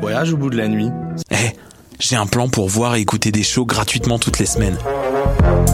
Voyage au bout de la nuit. Eh, j'ai un plan pour voir et écouter des shows gratuitement toutes les semaines.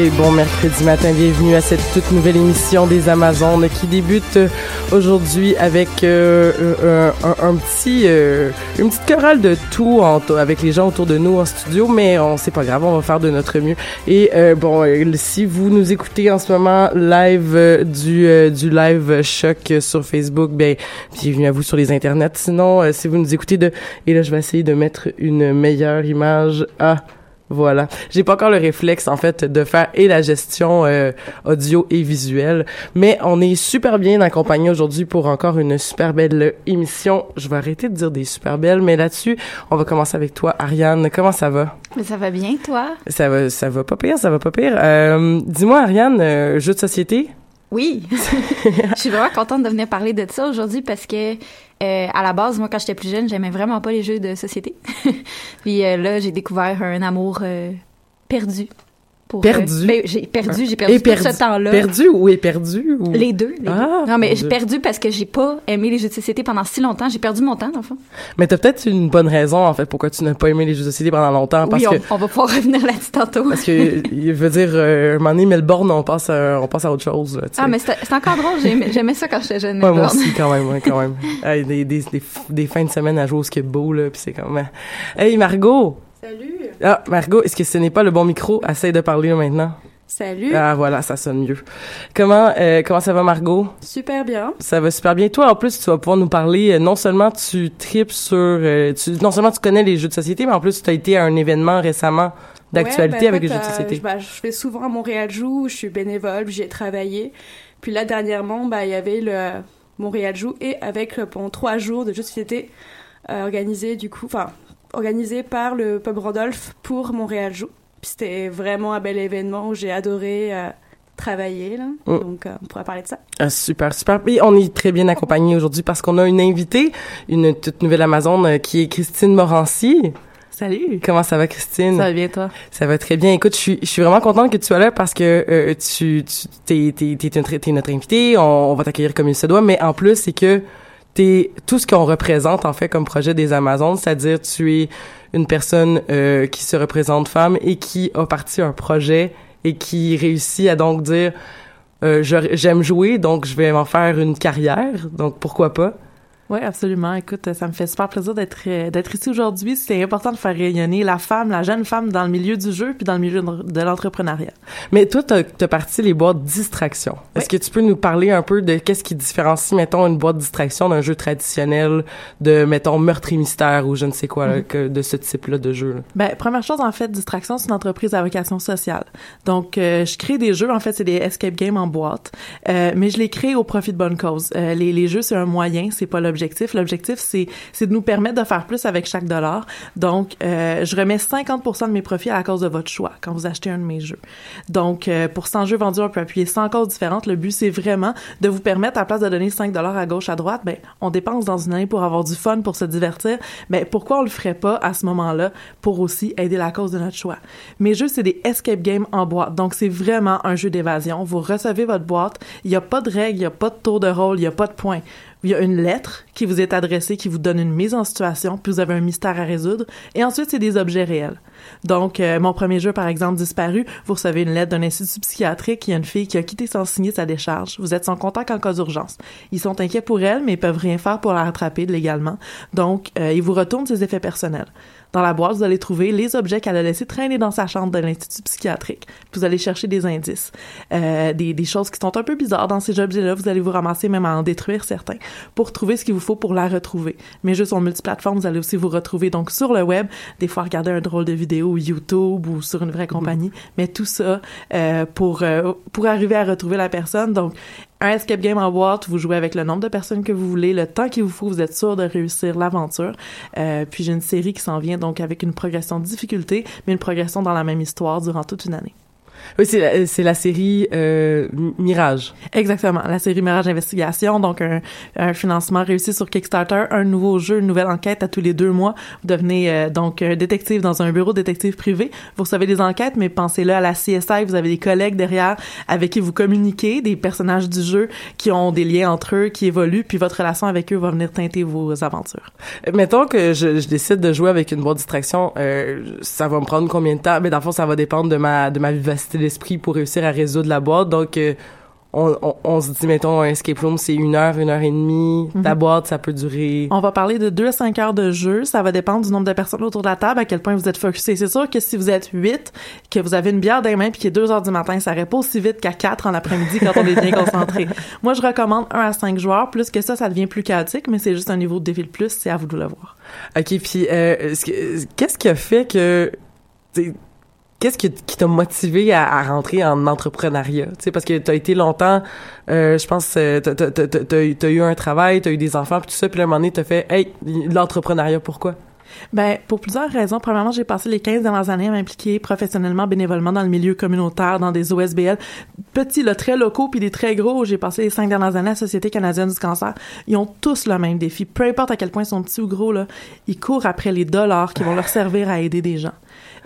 Et bon mercredi matin, bienvenue à cette toute nouvelle émission des Amazones qui débute euh, aujourd'hui avec euh, euh, un, petit, euh, une petite chorale de tout avec les gens autour de nous en studio, mais on sait pas grave, on va faire de notre mieux. Et euh, bon, si vous nous écoutez en ce moment live du du live choc sur Facebook, ben bienvenue à vous sur les internets. Sinon, si vous nous écoutez de et là je vais essayer de mettre une meilleure image à voilà. J'ai pas encore le réflexe en fait de faire et la gestion euh, audio et visuelle, mais on est super bien accompagné aujourd'hui pour encore une super belle émission. Je vais arrêter de dire des super belles, mais là-dessus, on va commencer avec toi, Ariane. Comment ça va? Mais ça va bien, toi? Ça va, ça va pas pire, ça va pas pire. Euh, Dis-moi, Ariane, euh, jeu de société? Oui. Je suis vraiment contente de venir parler de ça aujourd'hui parce que euh, à la base, moi, quand j'étais plus jeune, j'aimais vraiment pas les jeux de société. Puis euh, là, j'ai découvert un amour euh, perdu. Pour, perdu. ben, j'ai perdu, j'ai perdu tout ce temps-là. Perdu ou est perdu ou... Les deux. les Ah, deux. Non, mais j'ai perdu parce que j'ai pas aimé les jeux de société pendant si longtemps. J'ai perdu mon temps, dans le fond. Mais t'as peut-être une bonne raison en fait pourquoi tu n'as pas aimé les jeux de société pendant longtemps parce oui, on, que on va pouvoir revenir là-dessus tantôt. parce que il veut dire euh, un moment donné Melbourne on passe à, on passe à autre chose. là. Ah, mais c'est encore drôle. J'aimais j'aimais ça quand j'étais jeune. Ouais, moi aussi, quand même, ouais, quand même. Hey, des, des, des, des fins de semaine à jouer au skip-beau, là, pis c'est comme... euh, Hey, Margot! Salut! Ah, Margot, est-ce que ce n'est pas le bon micro? Essaye de parler, maintenant. Salut! Ah, voilà, ça sonne mieux. Comment, euh, comment ça va, Margot? Super bien. Ça va super bien. Toi, en plus, tu vas pouvoir nous parler, euh, non seulement tu tripes sur... euh, tu, non seulement tu connais les jeux de société, mais en plus, tu as été à un événement récemment d'actualité Ouais, ben, avec les jeux de société. je, bah, je vais souvent à Montréal Joue, je suis bénévole, j'y ai travaillé. Puis là, dernièrement, bah, il y avait le Montréal Joue et avec pendant trois jours de jeux de société organisés, du coup, enfin, organisés par le Pub Rodolphe pour Montréal Joue. Puis c'était vraiment un bel événement où j'ai adoré euh, travailler, là. Mm. Donc, euh, on pourra parler de ça. Ah, super, super. Et on est très bien accompagnés aujourd'hui parce qu'on a une invitée, une toute nouvelle Amazon euh, qui est Christine Morancy. Salut. Comment ça va, Christine? Ça va bien, toi? Ça va très bien. Écoute, je suis, je suis vraiment contente que tu sois là parce que euh, tu, tu t'es, t'es, t'es, notre, t'es notre invité. On, on va t'accueillir comme il se doit, mais en plus, c'est que t'es tout ce qu'on représente en fait comme projet des Amazones, c'est-à-dire tu es une personne euh, qui se représente femme et qui a parti un projet et qui réussit à donc dire euh, j'aime jouer, donc je vais m'en faire une carrière, donc pourquoi pas? Oui, absolument. Écoute, ça me fait super plaisir d'être euh, d'être ici aujourd'hui. C'est important de faire rayonner la femme, la jeune femme dans le milieu du jeu puis dans le milieu de l'entrepreneuriat. Mais toi, t'as as parti les boîtes distraction. Est-ce que tu peux nous parler un peu de qu'est-ce qui différencie, mettons, une boîte distraction d'un jeu traditionnel de, mettons, meurtre et mystère ou je ne sais quoi, là, que de ce type-là de jeu? là? Ben, première chose, en fait, Distraction, c'est une entreprise à vocation sociale. Donc, euh, je crée des jeux, en fait, c'est des escape games en boîte, euh, mais je les crée au profit de bonne cause. Euh, les, les jeux, c'est un moyen, c'est pas l'objectif. L'objectif, c'est de nous permettre de faire plus avec chaque dollar. Donc, euh, je remets 50% de mes profits à la cause de votre choix quand vous achetez un de mes jeux. Donc, euh, pour 100 jeux vendus, on peut appuyer 100 causes différentes. Le but, c'est vraiment de vous permettre, à la place de donner 5 dollars à gauche, à droite, ben, on dépense dans une année pour avoir du fun, pour se divertir. Mais pourquoi on le ferait pas à ce moment-là pour aussi aider la cause de notre choix? Mes jeux, c'est des escape games en boîte. Donc, c'est vraiment un jeu d'évasion. Vous recevez votre boîte. Il n'y a pas de règles, il n'y a pas de tour de rôle, il n'y a pas de points. Il y a une lettre qui vous est adressée, qui vous donne une mise en situation, puis vous avez un mystère à résoudre. Et ensuite, c'est des objets réels. Donc, euh, mon premier jeu, par exemple, Disparu, vous recevez une lettre d'un institut psychiatrique. Il y a une fille qui a quitté sans signer sa décharge. Vous êtes son contact en cas d'urgence. Ils sont inquiets pour elle, mais ils peuvent rien faire pour la rattraper légalement. Donc, euh, ils vous retournent ses effets personnels. Dans la boîte, vous allez trouver les objets qu'elle a laissés traîner dans sa chambre de l'institut psychiatrique. Puis vous allez chercher des indices, euh, des, des choses qui sont un peu bizarres dans ces objets-là. Vous allez vous ramasser même à en détruire certains pour trouver ce qu'il vous faut pour la retrouver. Mais juste en multiplateforme, vous allez aussi vous retrouver donc sur le web, des fois regarder un drôle de vidéo YouTube ou sur une vraie compagnie, mais tout ça euh, pour euh, pour arriver à retrouver la personne. Donc un escape game en boîte, vous jouez avec le nombre de personnes que vous voulez, le temps qu'il vous faut, vous êtes sûr de réussir l'aventure. Euh, puis j'ai une série qui s'en vient donc avec une progression de difficulté, mais une progression dans la même histoire durant toute une année. Oui, c'est la, c'est la série euh, Mi- Mirage. Exactement, la série Mirage Investigation, donc un, un financement réussi sur Kickstarter, un nouveau jeu, une nouvelle enquête à tous les deux mois. Vous devenez euh, donc un détective dans un bureau détective privé. Vous recevez des enquêtes, mais pensez-le à la CSI, vous avez des collègues derrière avec qui vous communiquez, des personnages du jeu qui ont des liens entre eux, qui évoluent, puis votre relation avec eux va venir teinter vos aventures. Euh, Mettons que je, je décide de jouer avec une boîte distraction, euh, ça va me prendre combien de temps? Mais dans le fond, ça va dépendre de ma de ma vivacité d'esprit pour réussir à résoudre la boîte. Donc, euh, on, on, on se dit, mettons, un escape room, c'est une heure, une heure et demie. La boîte, ça peut durer... On va parler de 2 à 5 heures de jeu. Ça va dépendre du nombre de personnes autour de la table, à quel point vous êtes focusé. C'est sûr que si vous êtes 8, que vous avez une bière dans les mains puis qu'il est 2 heures du matin, ça pas aussi vite qu'à 4 en après-midi quand on est bien concentré. Moi, je recommande 1 à 5 joueurs. Plus que ça, ça devient plus chaotique, mais c'est juste un niveau de défi de plus. C'est à vous de le voir. OK, puis euh, est-ce que- qu'est-ce qui a fait que... Qu'est-ce qui, t'a motivé à, rentrer en entrepreneuriat? Tu sais, parce que t'as été longtemps, euh, je pense, euh, t'as, t'as eu un travail, t'as eu des enfants, puis tout ça, puis à un moment donné, t'as fait, hey, l'entrepreneuriat, pourquoi? Ben, pour plusieurs raisons. Premièrement, j'ai passé les 15 dernières années à m'impliquer professionnellement, bénévolement dans le milieu communautaire, dans des OSBL, petits, là, très locaux, puis des très gros. J'ai passé les cinq dernières années à la Société canadienne du cancer. Ils ont tous le même défi. Peu importe à quel point ils sont petits ou gros, là, ils courent après les dollars qui vont leur servir à aider des gens.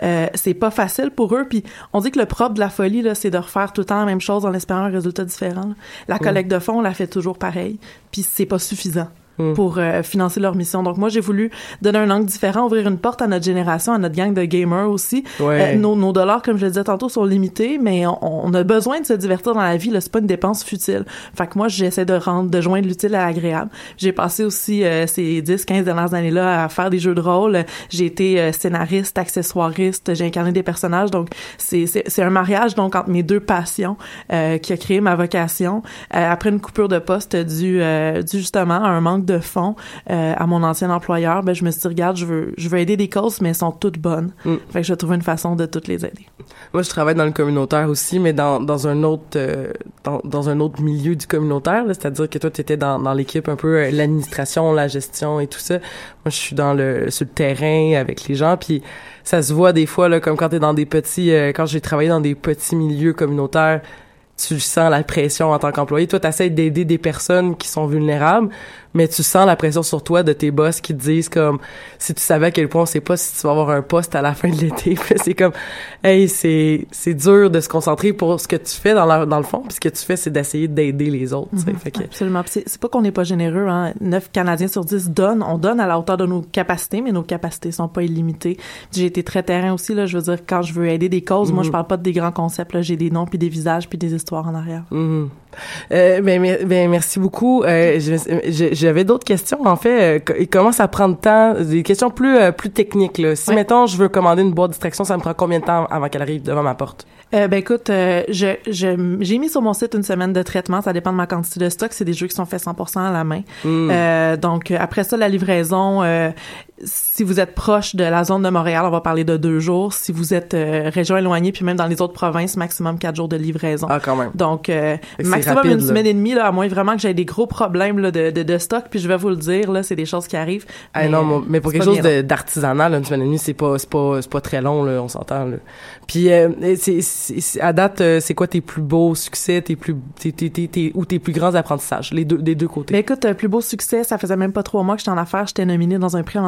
Euh, c'est pas facile pour eux. Puis on dit que le propre de la folie, là, c'est de refaire tout le temps la même chose en espérant un résultat différent. là. La collecte de fonds, on la fait toujours pareil. Puis c'est pas suffisant pour euh, financer leur mission. Donc moi, j'ai voulu donner un angle différent, ouvrir une porte à notre génération, à notre gang de gamers aussi. Ouais. Euh, nos, nos dollars, comme je le disais tantôt, sont limités, mais on, on a besoin de se divertir dans la vie. Là, c'est pas une dépense futile. Fait que moi, j'essaie de rendre, de joindre l'utile à l'agréable. J'ai passé aussi euh, ces 10, 15 dernières années-là à faire des jeux de rôle. J'ai été euh, scénariste, accessoiriste, j'ai incarné des personnages. Donc c'est c'est c'est un mariage donc entre mes deux passions euh, qui a créé ma vocation. Euh, après une coupure de poste due, euh, due justement à un manque de fonds euh, à mon ancien employeur, ben je me suis dit regarde, je veux je veux aider des causes, mais elles sont toutes bonnes. Mm. Fait que je vais trouver une façon de toutes les aider. Moi, je travaille dans le communautaire aussi, mais dans, dans un autre euh, dans, dans un autre milieu du communautaire, c'est-à-dire que toi, tu étais dans, dans l'équipe un peu euh, l'administration, la gestion et tout ça. Moi, je suis dans le sur le terrain avec les gens, puis ça se voit des fois là, comme quand t'es dans des petits, quand j'ai travaillé dans des petits milieux communautaires, tu sens la pression en tant qu'employé. Toi, t'essayes d'aider des personnes qui sont vulnérables, mais tu sens la pression sur toi de tes boss qui te disent comme si tu savais à quel point on sait pas si tu vas avoir un poste à la fin de l'été c'est comme hey c'est c'est dur de se concentrer pour ce que tu fais dans, la, dans le fond puis ce que tu fais c'est d'essayer d'aider les autres sais. Mhm. fait que Absolument. C'est pas qu'on n'est pas généreux. Hein. 9 Canadiens sur 10 donnent. On donne à la hauteur de nos capacités, mais nos capacités sont pas illimitées. J'ai été très terrain aussi. Là, je veux dire, quand je veux aider des causes, moi, Mhm. je parle pas de des grands concepts. là. J'ai des noms, puis des visages, puis des histoires en arrière. Mhm. Euh, ben, ben, merci beaucoup. Euh, J'avais d'autres questions. En fait, euh, co- il commence à prendre temps, des questions plus euh, plus techniques. Là. Si Ouais. mettons, je veux commander une boîte de distraction, ça me prend combien de temps avant qu'elle arrive devant ma porte? Ben écoute, je j'ai mis sur mon site une semaine de traitement. Ça dépend de ma quantité de stock. C'est des jeux qui sont faits 100% à la main. Mm. Euh, donc après ça, la livraison. Si vous êtes proche de la zone de Montréal, on va parler de deux jours. Si vous êtes euh, région éloignée, puis même dans les autres provinces, maximum quatre jours de livraison. Ah, quand même. Donc, euh, maximum rapide, une là. semaine et demie, là, à moins vraiment que j'ai des gros problèmes là, de, de, de stock. Puis je vais vous le dire, là, c'est des choses qui arrivent. Ah Mais, non, moi, mais pour quelque chose d'artisanal, une semaine et demie, c'est pas, c'est pas, c'est pas très long, là, on s'entend. Puis, euh, c'est, à date, euh, c'est quoi tes plus beaux succès, tes plus, tes, tes, tes, tes- ou tes plus grands apprentissages, les deux, des deux côtés? Mais écoute, euh, plus beau succès, ça faisait même pas trois mois que j'étais en affaires. J'étais nominée dans un prix en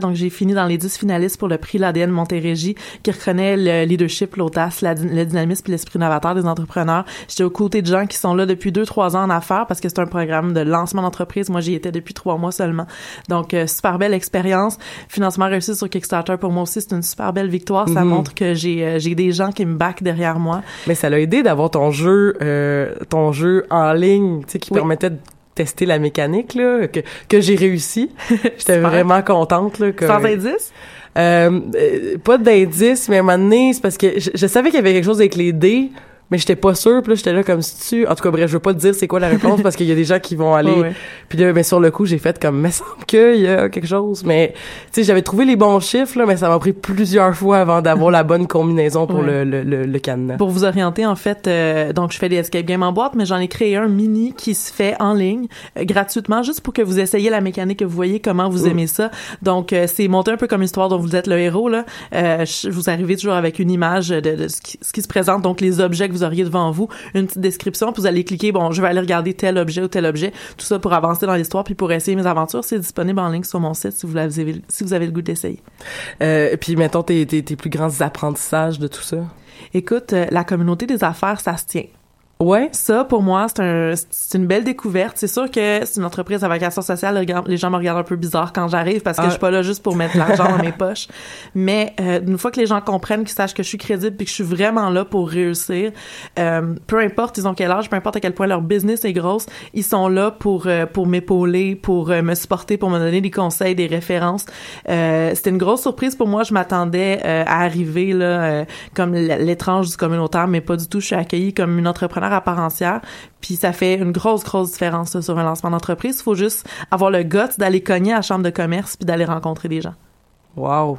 Donc, j'ai fini dans les dix finalistes pour le prix l'ADN Montérégie, qui reconnaît le leadership, l'audace, la le dynamisme et l'esprit novateur des entrepreneurs. J'étais aux côtés de gens qui sont là depuis deux, trois ans en affaires parce que c'est un programme de lancement d'entreprise. Moi, j'y étais depuis trois mois seulement. Donc, euh, super belle expérience. Financement réussi sur Kickstarter pour moi aussi, c'est une super belle victoire. Ça Mhm. montre que j'ai euh, j'ai des gens qui me backent derrière moi. Mais ça l'a aidé d'avoir ton jeu, euh, ton jeu en ligne, tu sais, qui Oui. permettait de tester la mécanique, là, que, que j'ai réussi. J'étais vraiment contente, là. Que, Sans indice? Euh, euh, pas d'indice, mais à un moment donné, c'est parce que je, je savais qu'il y avait quelque chose avec les dés, mais j'étais pas sûre, puis là, j'étais là comme si tu... En tout cas, bref, je veux pas te dire c'est quoi la réponse, parce qu'il y a des gens qui vont aller... Ouais. Puis là, ben, sur le coup, j'ai fait comme, mais semble qu'il y a quelque chose, mais, tu sais, j'avais trouvé les bons chiffres, là, mais ça m'a pris plusieurs fois avant d'avoir la bonne combinaison pour Ouais. le, le, le, le cadenas. Pour vous orienter, en fait, euh, donc je fais des escape games en boîte, mais j'en ai créé un mini qui se fait en ligne euh, gratuitement, juste pour que vous essayiez la mécanique, que vous voyez comment vous aimez ça. Donc euh, c'est monté un peu comme une histoire dont vous êtes le héros là. Euh, vous arrivez toujours avec une image de, de ce, qui, ce qui se présente, donc les objets que vous auriez devant vous, une petite description, puis vous allez cliquer. Bon, je vais aller regarder tel objet ou tel objet, tout ça pour avancer dans l'histoire, puis pour essayer mes aventures. C'est disponible en ligne sur mon site si vous l'avez, si vous avez le goût d'essayer. Euh, puis mettons tes, tes, tes plus grands apprentissages de tout ça? Écoute, euh, la communauté des affaires, ça se tient. Ouais. Ça, pour moi, c'est un, c'est une belle découverte. C'est sûr que c'est une entreprise à vocation sociale. Les gens- me regardent un peu bizarre quand j'arrive parce que Ah. je suis pas là juste pour mettre l'argent dans mes poches. Mais euh, une fois que les gens comprennent, qu'ils sachent que je suis crédible puis que je suis vraiment là pour réussir, euh, peu importe ils ont quel âge, peu importe à quel point leur business est grosse, ils sont là pour euh, pour m'épauler, pour euh, me supporter, pour me donner des conseils, des références. Euh, C'était une grosse surprise pour moi. Je m'attendais euh, à arriver là euh, comme l'étrange du communautaire, mais pas du tout. Je suis accueillie comme une entrepreneur à. Puis ça fait une grosse, grosse différence sur un lancement d'entreprise. Il faut juste avoir le guts d'aller cogner à la chambre de commerce puis d'aller rencontrer des gens. Wow.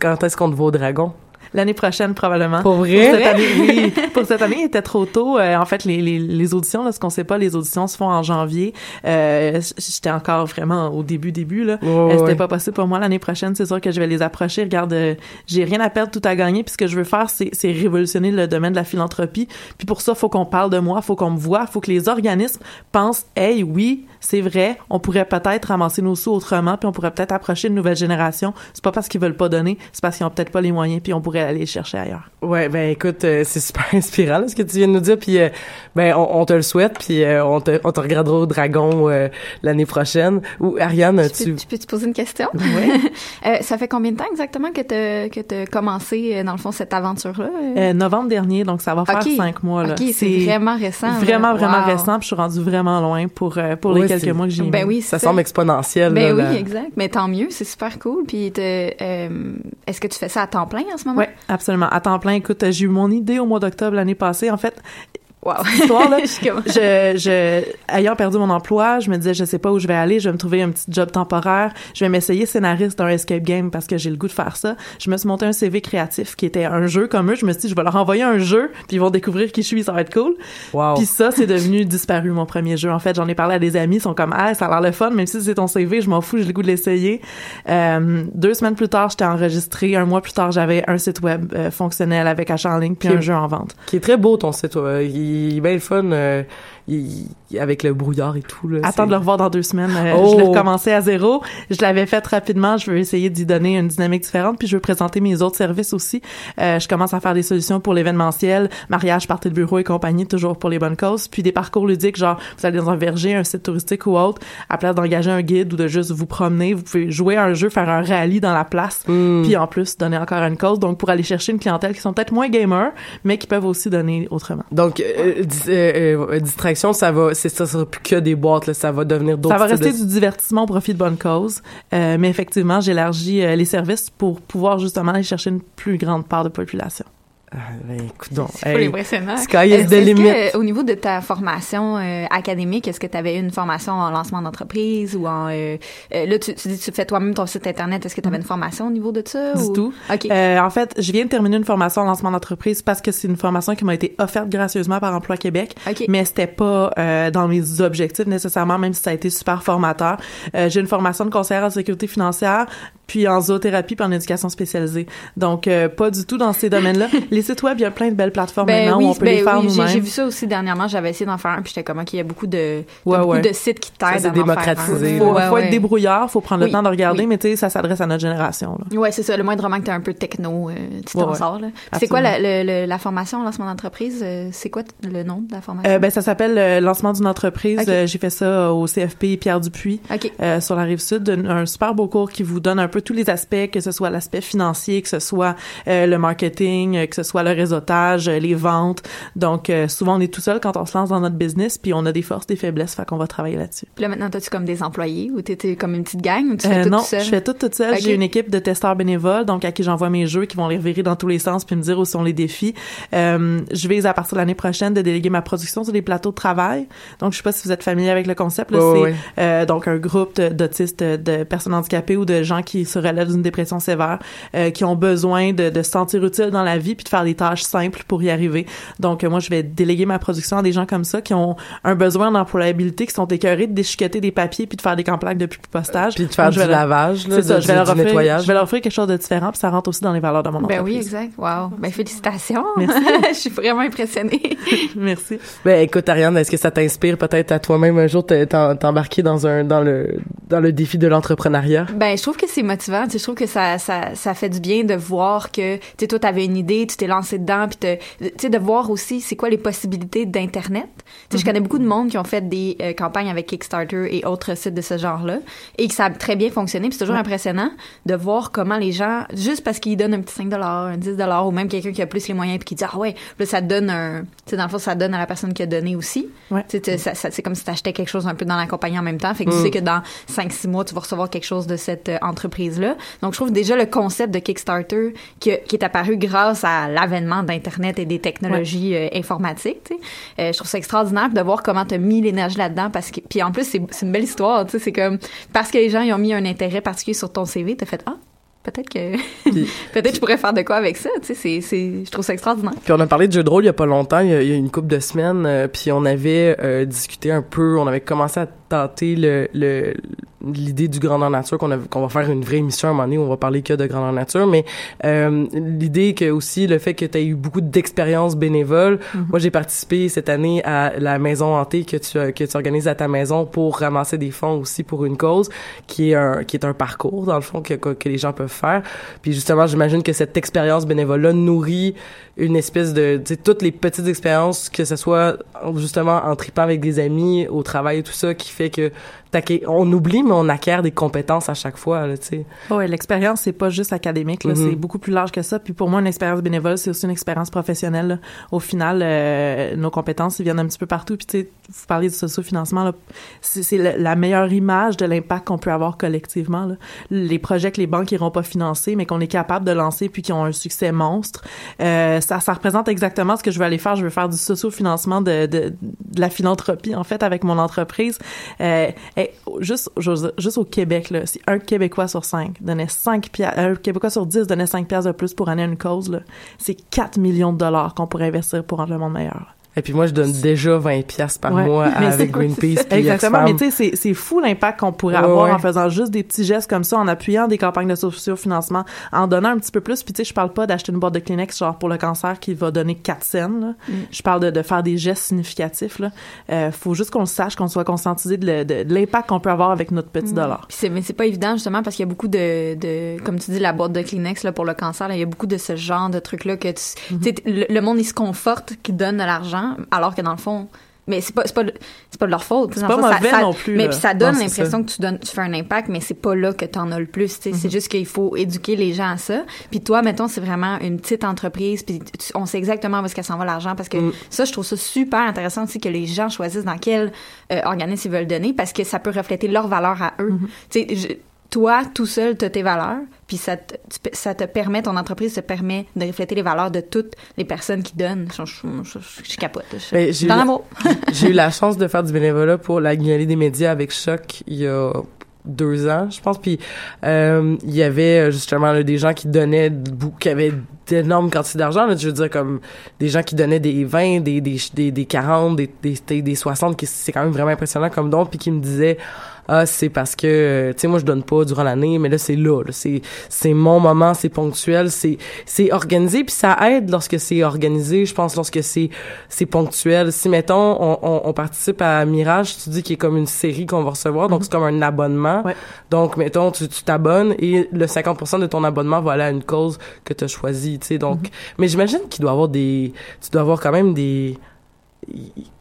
Quand est-ce qu'on te va au dragon? L'année prochaine, probablement. Pour vrai? Pour cette année, oui. Pour cette année, il était trop tôt. Euh, en fait, les, les, les auditions, là, ce qu'on sait pas, les auditions se font en janvier. Euh, J'étais encore vraiment au début, début, là. Euh, C'était ouais. pas possible pour moi l'année prochaine. C'est sûr que je vais les approcher. Regarde, euh, j'ai rien à perdre, tout à gagner. Puis ce que je veux faire, c'est c'est révolutionner le domaine de la philanthropie. Puis pour ça, faut qu'on parle de moi, faut qu'on me voit, faut que les organismes pensent, hey, oui, c'est vrai, on pourrait peut-être ramasser nos sous autrement, puis on pourrait peut-être approcher une nouvelle génération. C'est pas parce qu'ils veulent pas donner, c'est parce qu'ils ont peut-être pas les moyens, puis on pourrait aller les chercher ailleurs. Ouais, ben écoute, euh, c'est super inspirant là, ce que tu viens de nous dire, puis euh, ben on, on te le souhaite, puis euh, on te on te regardera au dragon euh, l'année prochaine. Ou Ariane, Tu tu peux, tu peux te poser une question? Ouais. Euh, ça fait combien de temps exactement que tu que t'as commencé, dans le fond, cette aventure-là? euh? Euh, novembre dernier, donc ça va faire cinq mois. Là. Ok, c'est vraiment récent. là. Vraiment, vraiment Wow. récent, puis je suis rendue vraiment loin pour, euh, pour les Ouais, quelques mois que j'ai Ben mis. oui, ça semble exponentiel. Ben là, oui, exact. Mais tant mieux, c'est super cool. Puis, euh, est-ce que tu fais ça à temps plein en ce moment? Oui, absolument. À temps plein, écoute, j'ai eu mon idée au mois d'octobre l'année passée. En fait, Wow. histoire, là, Je je, je, ayant perdu mon emploi, je me disais, je sais pas où je vais aller, je vais me trouver un petit job temporaire, je vais m'essayer scénariste d'un escape game parce que j'ai le goût de faire ça. Je me suis monté un CV créatif qui était un jeu comme eux. Je me suis dit, je vais leur envoyer un jeu, puis ils vont découvrir qui je suis, ça va être cool. Wow. Puis ça, c'est devenu disparu, mon premier jeu. En fait, j'en ai parlé à des amis, ils sont comme, ah, ça a l'air le fun, même si c'est ton CV, je m'en fous, j'ai le goût de l'essayer. Euh, deux semaines plus tard, j'étais enregistré. Un mois plus tard, j'avais un site web euh, fonctionnel avec achat en ligne puis Qui est- un jeu en vente. Qui est très beau ton site, ouais. il est bien le fun. Euh, il- avec le brouillard et tout. Là, Attends de le revoir dans deux semaines. Euh, Oh! Je l'ai recommencé à zéro. Je l'avais fait rapidement. Je veux essayer d'y donner une dynamique différente. Puis je veux présenter mes autres services aussi. Euh, je commence à faire des solutions pour l'événementiel, mariage, partie de bureau et compagnie, toujours pour les bonnes causes. Puis des parcours ludiques, genre vous allez dans un verger, un site touristique ou autre, à place d'engager un guide ou de juste vous promener, vous pouvez jouer à un jeu, faire un rallye dans la place. Hmm. Puis en plus donner encore une cause. Donc pour aller chercher une clientèle qui sont peut-être moins gamers, mais qui peuvent aussi donner autrement. Donc, euh, dis- ça va, c'est ça, ça sera plus que des boîtes, là, ça va devenir d'autres Ça va rester de- du divertissement au profit de bonne cause. Euh, mais effectivement, j'élargis euh, les services pour pouvoir justement aller chercher une plus grande part de population. Ah, ben, écoute donc. C'est pas hey, impressionnant. Sky is the que, limit. euh, au niveau de ta formation euh, académique, est-ce que tu avais une formation en lancement d'entreprise ou en... euh, euh, là, tu, tu dis que tu fais toi-même ton site Internet. Est-ce que tu avais une formation au niveau de ça? Du ou- tout. OK. Euh, en fait, je viens de terminer une formation en lancement d'entreprise parce que c'est une formation qui m'a été offerte gracieusement par Emploi Québec, OK. mais c'était pas euh, dans mes objectifs nécessairement, même si ça a été super formateur. Euh, J'ai une formation de conseillère en sécurité financière, puis en zoothérapie, puis en éducation spécialisée. Donc, euh, pas du tout dans ces domaines-là. Les sites web, il y a plein de belles plateformes Ben maintenant oui, où on peut ben les faire oui, j'ai- nous-mêmes. J'ai vu ça aussi dernièrement. J'avais essayé d'en faire un, puis j'étais comme, OK, il y a beaucoup de, il Ouais, beaucoup ouais. de sites qui t'aident c'est à en faire un. démocratisé, faut, Ouais, faut ouais. être débrouillard, faut prendre Oui, le temps de regarder, oui. mais tu sais, ça s'adresse à notre génération. Là. Ouais, c'est ça. Le moindrement que t'es un peu techno, euh, tu t'en ouais. sors. C'est quoi la, le- le- la formation en lancement d'entreprise? euh, C'est quoi le nom de la formation? Euh, ben, ça s'appelle euh, Lancement d'une entreprise. Euh, J'ai fait ça au CFP Pierre Dupuis. Euh, sur la rive sud, un, un super beau cours qui vous donne un peu tous les aspects, que ce soit l'aspect financier, que ce soit euh, le marketing, que ce soit le réseautage, euh, les ventes. Donc euh, souvent on est tout seul quand on se lance dans notre business, puis on a des forces, des faiblesses, fait qu'on va travailler là-dessus. Puis là, maintenant, t'as-tu comme des employés ou t'étais comme une petite gang ou tu fais Euh, tout non, tout seul? je fais tout toute seule. Ok. J'ai une équipe de testeurs bénévoles, donc à qui j'envoie mes jeux, qui vont les revirer dans tous les sens, puis me dire où sont les défis. Euh, je vise à partir de l'année prochaine de déléguer ma production sur des plateaux de travail. Donc je sais pas si vous êtes familier avec le concept. Là, Ouais, c'est euh, donc un groupe d'autistes, de personnes handicapées ou de gens qui se relèvent d'une dépression sévère, euh, qui ont besoin de, de se sentir utiles dans la vie puis de faire des tâches simples pour y arriver. Donc moi je vais déléguer ma production à des gens comme ça qui ont un besoin d'employabilité, qui sont écœurés de déchiqueter des papiers puis de faire des campagnes de postage. Puis de faire Donc, du leur- lavage, là, C'est ça, de- je vais du- leur du offrir, nettoyage. je vais leur offrir quelque chose de différent puis ça rentre aussi dans les valeurs de mon Ben entreprise. oui, exact. Wow. Ben félicitations. Merci. je suis vraiment impressionnée. Merci. Ben écoute Ariane, est-ce que ça t'inspire peut-être à toi-même un jour t'embarquer dans un dans le dans le défi de l'entrepreneuriat? Ben, je trouve que c'est motivant. Tu sais, je trouve que ça, ça, ça fait du bien de voir que, tu sais, toi, t'avais une idée, tu t'es lancé dedans, puis te- tu sais, de voir aussi c'est quoi les possibilités d'Internet. Tu sais, je connais beaucoup de monde qui ont fait des euh, campagnes avec Kickstarter et autres sites de ce genre-là, et que ça a très bien fonctionné, puis c'est toujours impressionnant de voir comment les gens, juste parce qu'ils donnent un petit 5 un 10 ou même quelqu'un qui a plus les moyens, puis qui dit, ah ouais, là, ça donne un, tu sais, dans le fond, ça donne à la personne qui a donné aussi. Ouais. Tu sais, tu- ça- ça- c'est comme si t'achetais quelque chose un peu dans la compagnie en même temps. Fait que Mm. tu sais que dans 5-6 mois, tu vas recevoir quelque chose de cette euh, entreprise-là. Donc, je trouve déjà le concept de Kickstarter qui, qui est apparu grâce à l'avènement d'Internet et des technologies euh, informatiques, tu sais. Euh, je trouve ça extraordinaire de voir comment tu as mis l'énergie là-dedans parce que puis en plus c'est c'est une belle histoire, tu sais, c'est comme parce que les gens ils ont mis un intérêt particulier sur ton CV, tu as fait ah peut-être que peut-être je pourrais faire de quoi avec ça, tu sais, c'est c'est je trouve ça extraordinaire. Puis on a parlé de jeux de rôle il y a pas longtemps, il y a, il y a une couple de semaines, euh, puis on avait euh, discuté un peu, on avait commencé à tenter le le- l'idée du grandeur nature qu'on a- qu'on va faire une vraie émission à un moment donné où on va parler que de grandeur nature, mais euh, l'idée que aussi le fait que tu as eu beaucoup d'expériences bénévoles. Moi j'ai participé cette année à la maison hantée que tu que tu organises à ta maison pour ramasser des fonds aussi pour une cause qui est un qui est un parcours dans le fond que que, que les gens peuvent faire. Puis justement, j'imagine que cette expérience bénévole-là nourrit une espèce de, tu sais, toutes les petites expériences, que ce soit justement en tripant avec des amis, au travail et tout ça, qui fait que on oublie, mais on acquiert des compétences à chaque fois, là, tu sais. Ouais, l'expérience c'est pas juste académique, là, Mhm. c'est beaucoup plus large que ça. Puis pour moi, une expérience bénévole, c'est aussi une expérience professionnelle. là. Au final, euh, nos compétences ils viennent un petit peu partout. Puis tu sais, vous parlez du socio-financement, c'est la, meilleure image de l'impact qu'on peut avoir collectivement. Là. Les projets que les banques iront pas financer, mais qu'on est capable de lancer puis qui ont un succès monstre, euh, ça, ça représente exactement ce que je veux aller faire. Je veux faire du socio-financement de, de, de la philanthropie en fait avec mon entreprise. Euh, Juste, juste au Québec, là, si un Québécois sur cinq donnait 5 piastres, un Québécois sur 10 donnait 5 piastres de plus pour année à une cause, c'est 4 millions de dollars qu'on pourrait investir pour rendre le monde meilleur. Et puis moi, je donne déjà 20 pièces par Ouais. mois Mais avec Greenpeace. puis Exactement, mais tu sais, c'est- c'est fou l'impact qu'on pourrait Ouais, avoir ouais. en faisant juste des petits gestes comme ça, en appuyant des campagnes de sociofinancement, en donnant un petit peu plus. Puis tu sais, je parle pas d'acheter une boîte de Kleenex genre pour le cancer qui va donner 4 cents. là. Mm. Je parle de, de faire des gestes significatifs. Là. Euh, faut juste qu'on le sache, qu'on soit conscientisé de, le- de- de l'impact qu'on peut avoir avec notre petit dollar. Puis c'est, mais c'est pas évident justement parce qu'il y a beaucoup de, de comme tu dis la boîte de Kleenex là pour le cancer là, il y a beaucoup de ce genre de trucs là que tu, tu sais, le, le monde il se conforte qui donne de l'argent alors que dans le fond mais c'est pas pas c'est pas de leur faute. C'est pas ça- mauvais ça- non plus, mais puis ça donne l'impression que tu donnes tu fais un impact mais c'est pas là que t'en as le plus tu c'est juste qu'il faut éduquer les gens à ça. Puis toi mettons c'est vraiment une petite entreprise puis tu- on sait exactement où est-ce qu'elle s'en va l'argent parce que ça je trouve ça super intéressant aussi que les gens choisissent dans quel euh, organisme ils veulent donner parce que ça peut refléter leurs valeurs à eux. Tu sais toi, tout seul, tu as tes valeurs, puis ça te, ça te permet, ton entreprise te permet de refléter les valeurs de toutes les personnes qui donnent. Je, je, je, je capote. Je, Ben, j'ai eu dans la-. J'ai eu la chance de faire du bénévolat pour la Guignolée des médias avec Choc il y a deux ans, je pense. Puis euh, il y avait euh, justement là, des gens qui donnaient, qui avaient d'énormes quantités d'argent. là. Je veux dire, comme des gens qui donnaient des 20, des, des, des, des 40, des, des, des, des 60, qui c'est quand même vraiment impressionnant comme don, puis qui me disaient ah c'est parce que tu sais moi je donne pas durant l'année mais là c'est là, là. c'est c'est mon moment c'est ponctuel c'est c'est organisé puis ça aide lorsque c'est organisé je pense lorsque c'est c'est ponctuel si mettons on, on, on participe à Mirage tu dis qu'il est comme une série qu'on va recevoir donc c'est comme un abonnement Ouais. donc mettons tu tu t'abonnes et le 50% de ton abonnement va aller à une cause que tu as choisie tu sais donc mais j'imagine qu'il doit avoir des tu dois avoir quand même des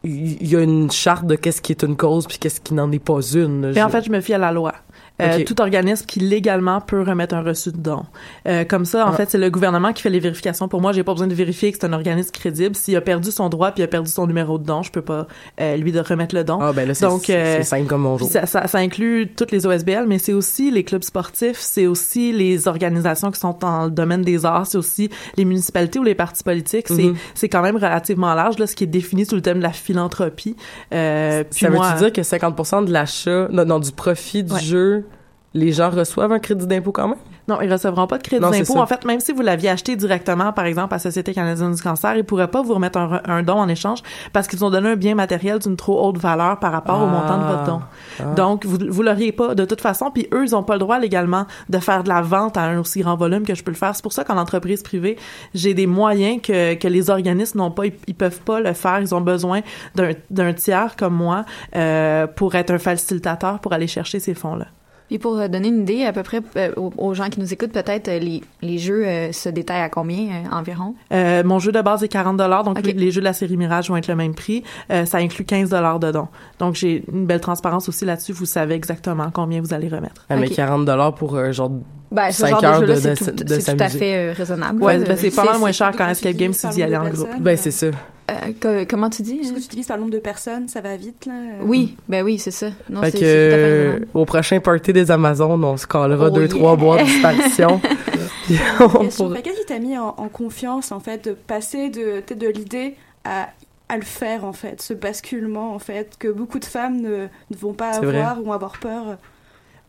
il y a une charte de qu'est-ce qui est une cause puis qu'est-ce qui n'en est pas une. Et en Je- fait, je me fie à la loi. Euh. Tout organisme qui légalement peut remettre un reçu de don. Euh, comme ça, en Ah. fait, c'est le gouvernement qui fait les vérifications. Pour moi, j'ai pas besoin de vérifier que c'est un organisme crédible. S'il a perdu son droit puis il a perdu son numéro de don, je peux pas euh, lui de remettre le don. ah ben là c'est euh, c'est simple comme bonjour. Ça, ça, ça inclut toutes les OSBL, mais c'est aussi les clubs sportifs, c'est aussi les organisations qui sont dans le domaine des arts, c'est aussi les municipalités ou les partis politiques. C'est c'est quand même relativement large, là, ce qui est défini sous le thème de la philanthropie. Euh, ça veut-tu dire que 50% de l'achat, non, non, du profit du Ouais. jeu, les gens reçoivent un crédit d'impôt quand même? Non, ils recevront pas de crédit d'impôt. En fait, même si vous l'aviez acheté directement, par exemple, à Société canadienne du cancer, ils pourraient pas vous remettre un, un don en échange parce qu'ils ont donné un bien matériel d'une trop haute valeur par rapport au Ah. montant de votre don. Ah. Donc, vous, vous l'auriez pas de toute façon. Puis eux, ils ont pas le droit légalement de faire de la vente à un aussi grand volume que je peux le faire. C'est pour ça qu'en entreprise privée, j'ai des moyens que, que les organismes n'ont pas. Ils, ils peuvent pas le faire. Ils ont besoin d'un d'un tiers comme moi euh, pour être un facilitateur pour aller chercher ces fonds-là. Puis pour euh, donner une idée à peu près euh, aux, gens qui nous écoutent, peut-être euh, les, les jeux euh, se détaillent à combien euh, environ? Euh, mon jeu de base est 40 donc les- jeux de la série Mirage vont être le même prix. Euh, ça inclut 15 de dons. Donc j'ai une belle transparence aussi là-dessus. Vous savez exactement combien vous allez remettre. Ah, mais Ok. 40 dollars pour euh, genre Ben, ce Cinq genre de heures jeu-là, de- c'est de- tout, de c'est tout à fait euh, raisonnable. Ouais, ben, c'est pas mal moins cher qu'en escape game si tu y nombre en groupe. ben c'est ça. Euh, que- comment tu dis? Est-ce hein? que tu utilises par nombre de personnes, ça va vite, là? Oui, ben oui, c'est ça. Non, Fait que euh, au prochain party des Amazones, on se collera Oh deux yeah. trois boîtes de disparition. Qu'est-ce qui t'a mis en, en confiance, en fait, de passer de, l'idée à, à le faire, en fait, ce basculement, en fait, que beaucoup de femmes ne, ne vont pas C'est vrai. avoir ou avoir peur?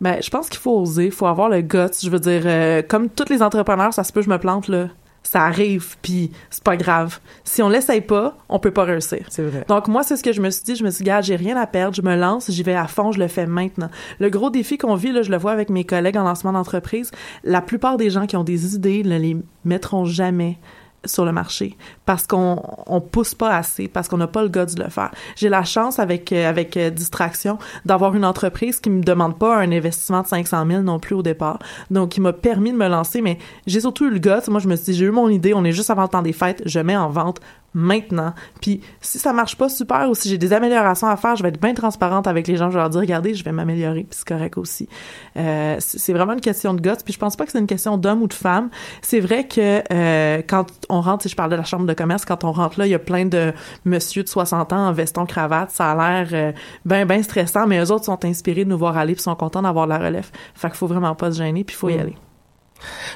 Ben, je pense qu'il faut oser, il faut avoir le guts. Je veux dire, euh, comme tous les entrepreneurs, ça se peut, je me plante là. Ça arrive, puis c'est pas grave. Si on l'essaye pas, on peut pas réussir. C'est vrai. Donc moi, c'est ce que je me suis dit. Je me suis dit, gars, j'ai rien à perdre, je me lance, j'y vais à fond, je le fais maintenant. Le gros défi qu'on vit, là, je le vois avec mes collègues en lancement d'entreprise, la plupart des gens qui ont des idées ne les mettront jamais sur le marché parce qu'on on pousse pas assez parce qu'on n'a pas le gars de le faire. J'ai la chance avec euh, avec euh, distraction d'avoir une entreprise qui me demande pas un investissement de 500 000 non plus au départ. Donc qui m'a permis de me lancer mais j'ai surtout eu le gars, moi je me suis dit j'ai eu mon idée, on est juste avant le temps des fêtes, je mets en vente maintenant. Puis si ça marche pas super ou si j'ai des améliorations à faire, je vais être bien transparente avec les gens, je vais leur dire regardez, je vais m'améliorer, puis c'est correct aussi. Euh, c'est vraiment une question de guts, puis je pense pas que c'est une question d'homme ou de femme. C'est vrai que euh, quand on rentre, si je parle de la chambre de commerce, quand on rentre là, il y a plein de monsieur de 60 ans en veston cravate, ça a l'air euh, ben ben stressant, mais eux autres sont inspirés de nous voir aller puis sont contents d'avoir la relève. Fait qu'il faut vraiment pas se gêner puis il faut y Mm. aller.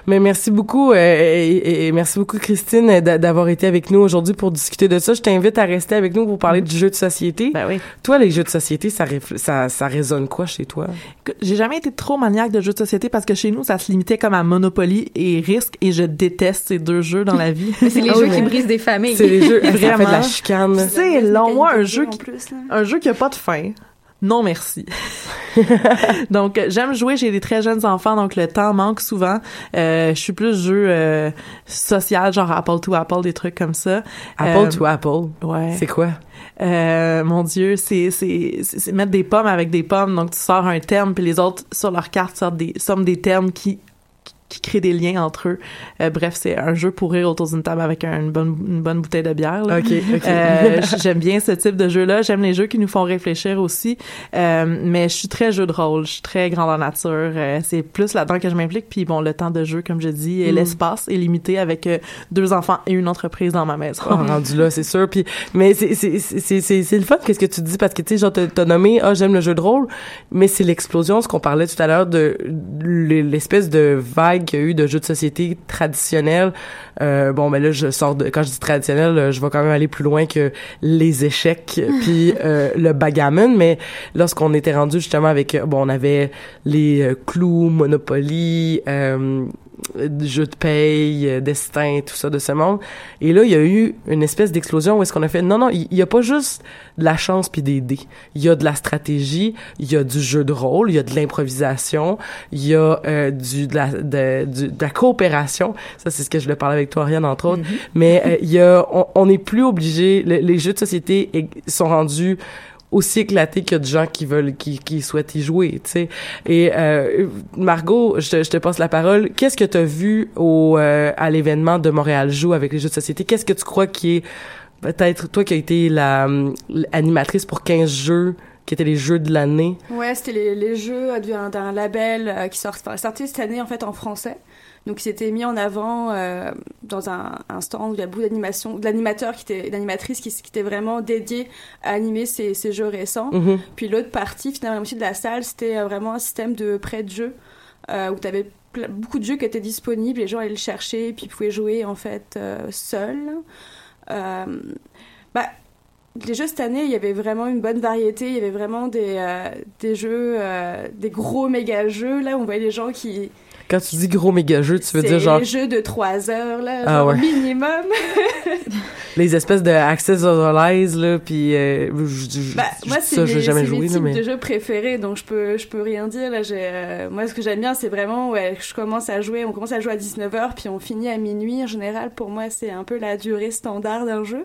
Mais merci beaucoup euh, et, et merci beaucoup Christine d'avoir été avec nous aujourd'hui pour discuter de ça. Je t'invite à rester avec nous pour parler du jeu de société. Ben oui. Toi, les jeux de société, ça, ça, ça résonne quoi chez toi? J'ai jamais été trop maniaque de jeux de société parce que chez nous, ça se limitait comme à Monopoly et Risque et je déteste ces deux jeux dans la vie. c'est les ah jeux qui brisent des familles. C'est les jeux, vraiment. Ça fait de la chicane. C'est long, moi, un jeu qui, un jeu qui a pas de fin non merci. donc j'aime jouer, j'ai des très jeunes enfants, donc le temps manque souvent. Euh, je suis plus jeu euh, social, genre Apple to Apple, des trucs comme ça. Apple euh, to Apple? Ouais. C'est quoi? Euh, mon Dieu, c'est mettre des pommes avec des pommes. Donc tu sors un terme, puis les autres sur leur carte sortent des sommes des termes qui qui crée des liens entre eux. Euh, bref, c'est un jeu pour rire autour d'une table avec une bonne, une bonne bouteille de bière. Là. OK, euh, j'aime bien ce type de jeu-là. J'aime les jeux qui nous font réfléchir aussi. Euh, mais je suis très jeu de rôle. Je suis très grande nature. Euh, c'est plus là-dedans que je m'implique. Puis bon, le temps de jeu, comme je dis, et mm. l'espace est limité avec euh, deux enfants et une entreprise dans ma maison. Oh, rendu là, c'est sûr. Puis, mais c'est, c'est, c'est, c'est, le fun, qu'est-ce que tu dis? Parce que, tu sais, genre, t'as nommé, ah, j'aime le jeu de rôle, mais c'est l'explosion, ce qu'on parlait tout à l'heure de l'espèce de vague qu'il y a eu de jeux de société traditionnels. Euh, bon, mais là, je sors de... Quand je dis traditionnel, euh, je vais quand même aller plus loin que les échecs puis euh, le backgammon. Mais lorsqu'on était rendu justement avec... Bon, on avait les clous, Monopoly... Euh, jeux de paye, euh, destin, tout ça de ce monde. Et là, il y a eu une espèce d'explosion où est-ce qu'on a fait non non, il y, a pas juste de la chance puis des dés. Il y a de la stratégie, il y a du jeu de rôle, il y a de l'improvisation, il y a euh, du de la de, de la coopération. Ça c'est ce que je voulais parler avec toi Ariane entre autres. Mm-hmm. Mais euh, il y a on n'est plus obligé les jeux de société sont rendus aussi éclaté qu'il y a de gens qui veulent, qui, qui souhaitent y jouer, tu sais. Et euh, Margot, je te, je te passe la parole. Qu'est-ce que tu as vu au euh, à l'événement de Montréal Joue avec les jeux de société? Qu'est-ce que tu crois qui est peut-être toi qui as été la, animatrice pour 15 jeux qui étaient les jeux de l'année? Ouais, c'était les, les jeux d'un label euh, qui sort, sorti cette année en fait en français. Donc, il s'était mis en avant euh, dans un, un, stand où il y a beaucoup d'animation, d'animateurs qui étaient, d'animatrices qui, qui étaient vraiment dédiés à animer ces, ces jeux récents. Mm-hmm. Puis l'autre partie, finalement, aussi de la salle, c'était euh, vraiment un système de prêt de jeux euh, où tu avais beaucoup de jeux qui étaient disponibles, les gens allaient le chercher, puis ils pouvaient jouer en fait euh, seuls. Bah, les jeux cette année, il y avait vraiment une bonne variété. Il y avait vraiment des, euh, des jeux, euh, des gros méga jeux. Là, on voyait des gens qui, quand tu dis gros méga jeux, tu veux dire genre. C'est jeux de 3 heures, là, ah, genre minimum. les espèces de Access Otherwise, là, puis. Euh, bah, moi, c'est mes, jamais joué, types mais... de jeux préférés, donc je peux, je peux rien dire, là. Euh, moi, ce que j'aime bien, c'est vraiment, ouais, je commence à jouer, on commence à jouer à 19h, puis on finit à minuit. En général, pour moi, c'est un peu la durée standard d'un jeu.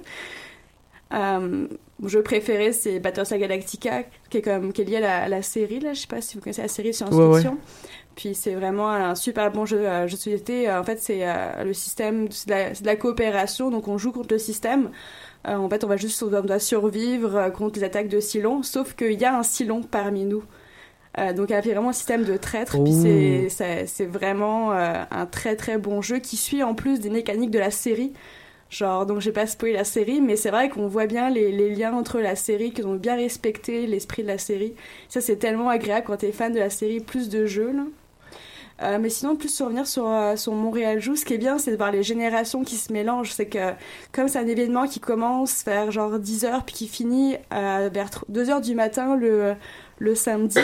Euh, mon jeu préféré, c'est Battlestar Galactica, qui est, comme, qui est lié à la, série, là. Je sais pas si vous connaissez la série science-fiction. Puis c'est vraiment un super bon jeu, euh, jeu de société. En fait, c'est euh, le système, c'est de, la coopération, donc on joue contre le système. Euh, en fait, on va juste, on doit survivre contre les attaques de Silon, sauf qu'il y a un Silon parmi nous. donc il y a vraiment un système de traître, puis c'est vraiment un très très bon jeu qui suit en plus des mécaniques de la série. Genre, donc j'ai pas spoilé la série, mais c'est vrai qu'on voit bien les, les, liens entre la série, qu'ils ont bien respecté l'esprit de la série. Ça, c'est tellement agréable quand t'es fan de la série, plus de jeux, là. Euh, mais sinon, plus sur revenir sur, euh, Montréal Joue, ce qui est bien, c'est de voir les générations qui se mélangent. C'est que, comme c'est un événement qui commence vers genre 10 h puis qui finit euh, vers 2 h du matin le, le samedi,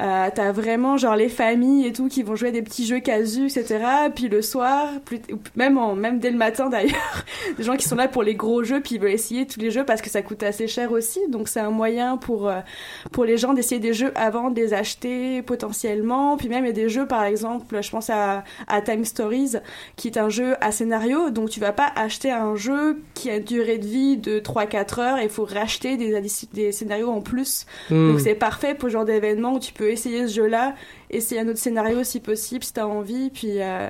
euh, t'as vraiment genre les familles et tout qui vont jouer des petits jeux casus, etc. Puis le soir, plus, même, en, même dès le matin d'ailleurs, des gens qui sont là pour les gros jeux, puis ils veulent essayer tous les jeux parce que ça coûte assez cher aussi. Donc c'est un moyen pour, euh, pour les gens d'essayer des jeux avant de les acheter potentiellement. Puis même il y a des jeux, par exemple, je pense à, à Time Stories, qui est un jeu à scénario. Donc tu vas pas acheter un jeu qui a une durée de vie de 3-4 heures et il faut racheter des, des scénarios en plus. Hmm. Donc c'est parfait pour ce genre d'événement où tu peux essayer ce jeu-là, essayer un autre scénario si possible, si t'as envie, puis... Euh,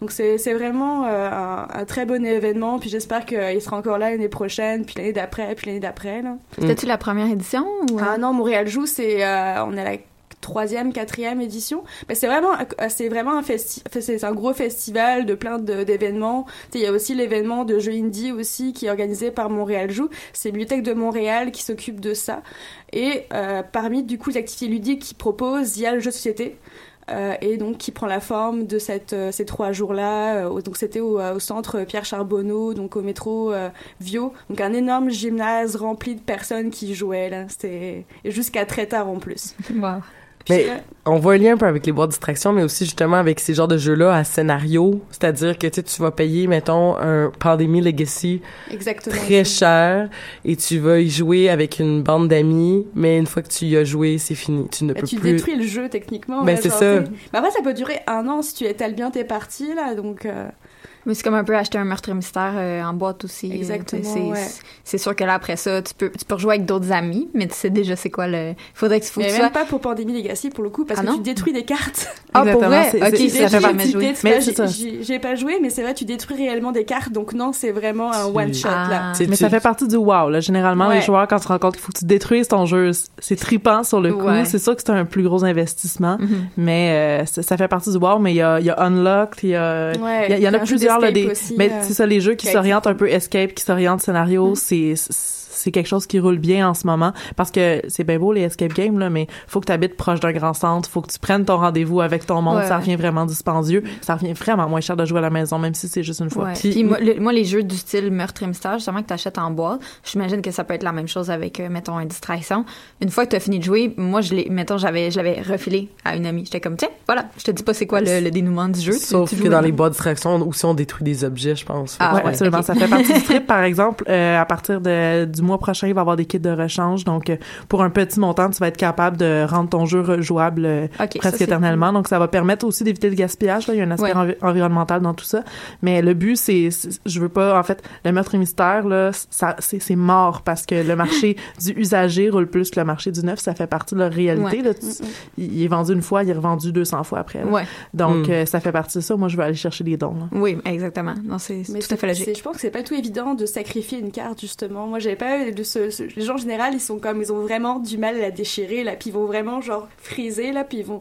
donc c'est vraiment euh, un, très bon événement, puis j'espère qu'il sera encore là l'année prochaine, puis l'année d'après, puis l'année d'après. C'était-tu la première édition ou... Ah non, Montréal joue, c'est euh, on est à la troisième, quatrième édition. C'est vraiment, c'est vraiment un festival, c'est un gros festival de plein d'événements. Il y a aussi l'événement de jeux indie aussi qui est organisé par Montréal Joue. C'est Bibliothèque de Montréal qui s'occupe de ça. Et euh, parmi du coup les activités ludiques qu'ils proposent, il y a le jeu de société. euh, et donc qui prend la forme de euh, ces trois jours-là. Euh, donc c'était au, centre Pierre Charbonneau, donc au métro Vio. Donc un énorme gymnase rempli de personnes qui jouaient. C'était jusqu'à très tard en plus. Mais on voit un lien un peu avec les boîtes de distraction, mais aussi justement avec ces genres de jeux-là à scénario. C'est-à-dire que tu vas payer, mettons, un Pandémie Legacy Exactement. très cher et tu vas y jouer avec une bande d'amis, mais une fois que tu y as joué, c'est fini. Tu ne bah, peux tu plus... détruis le jeu techniquement. Mais ouais, c'est ça. Mais après, ça peut durer un an si tu étales bien tes parties, là, donc... euh, Mais c'est comme un peu acheter un meurtre mystère euh, en boîte aussi. Exactement, C'est- ouais. c'est- C'est sûr que là, après ça, tu peux, tu peux rejouer avec d'autres amis, mais tu sais déjà c'est quoi le... Faudrait que, faut que Mais tu même sois... pas pour Pandémie Legacy, pour le coup, parce Ah que non? tu détruis des cartes. Ah, pour vrai? c'est- Ok, c'est- ça ça fait fait jamais Tu joué. Mais j'ai-. J'ai j'ai pas joué, mais c'est vrai, tu détruis réellement des cartes, donc non, c'est vraiment un Tu- one-shot, là. Ah. Mais tu- ça fait partie du wow. Là. Généralement, Ouais. les joueurs, quand tu te rends compte qu'il faut que tu détruises ton jeu, c'est tripant sur le coup. Ouais. C'est sûr que c'est un plus gros investissement, Mhm. mais euh, ça, fait partie du wow. Mais il y a, il y a Unlocked, il y a, Ouais, il y, a- il y en a un Là, d'escape des, aussi, mais euh, c'est ça, les jeux qui s'orientent un peu escape, qui s'orientent scénario, c'est c'est quelque chose qui roule bien en ce moment parce que c'est bien beau les escape games là mais faut que tu habites proche d'un grand centre faut que tu prennes ton rendez-vous avec ton monde Ouais, ça revient vraiment dispendieux ça revient vraiment moins cher de jouer à la maison même si c'est juste une fois Ouais. Puis- Puis, moi, le- moi, les jeux du style meurtre et mystère, justement, que tu achètes en boîte, j'imagine que ça peut être la même chose avec, euh, mettons, une distraction. Une fois que tu as fini de jouer, moi, je l'ai, mettons, j'avais, je l'avais refilé à une amie. J'étais comme, tiens, voilà, je te dis pas c'est quoi le, le dénouement du jeu. Sauf tu que dans les boîtes de distraction, aussi on détruit des objets, je pense. Ah, ouais, ouais, absolument. Ça fait partie du trip, par exemple. euh, à partir de, du mois prochain, il va y avoir des kits de rechange. Donc, euh, pour un petit montant, tu vas être capable de rendre ton jeu rejouable euh, ça, presque éternellement. Donc, ça va permettre aussi d'éviter le gaspillage. Là. Il y a un aspect Ouais. envi- environnemental dans tout ça. Mais le but, c'est, je veux pas, en fait, le meurtre et mystère, là, ça, c'est, c'est mort parce que le marché du usager roule plus que le marché du neuf. Ça fait partie de leur réalité. Ouais. Là. Tu- il, il est vendu une fois, il est revendu 200 fois après. Ouais. Donc, Mm. euh, ça fait partie de ça. Moi, je veux aller chercher des dons. là. Oui, exactement. Non, c'est tout à fait c'est- logique. Je pense que c'est pas tout évident de sacrifier une carte justement. Moi, j'avais pas les gens en général, ils sont comme ils ont vraiment du mal à la déchirer là, puis ils vont vraiment genre friser là, puis ils vont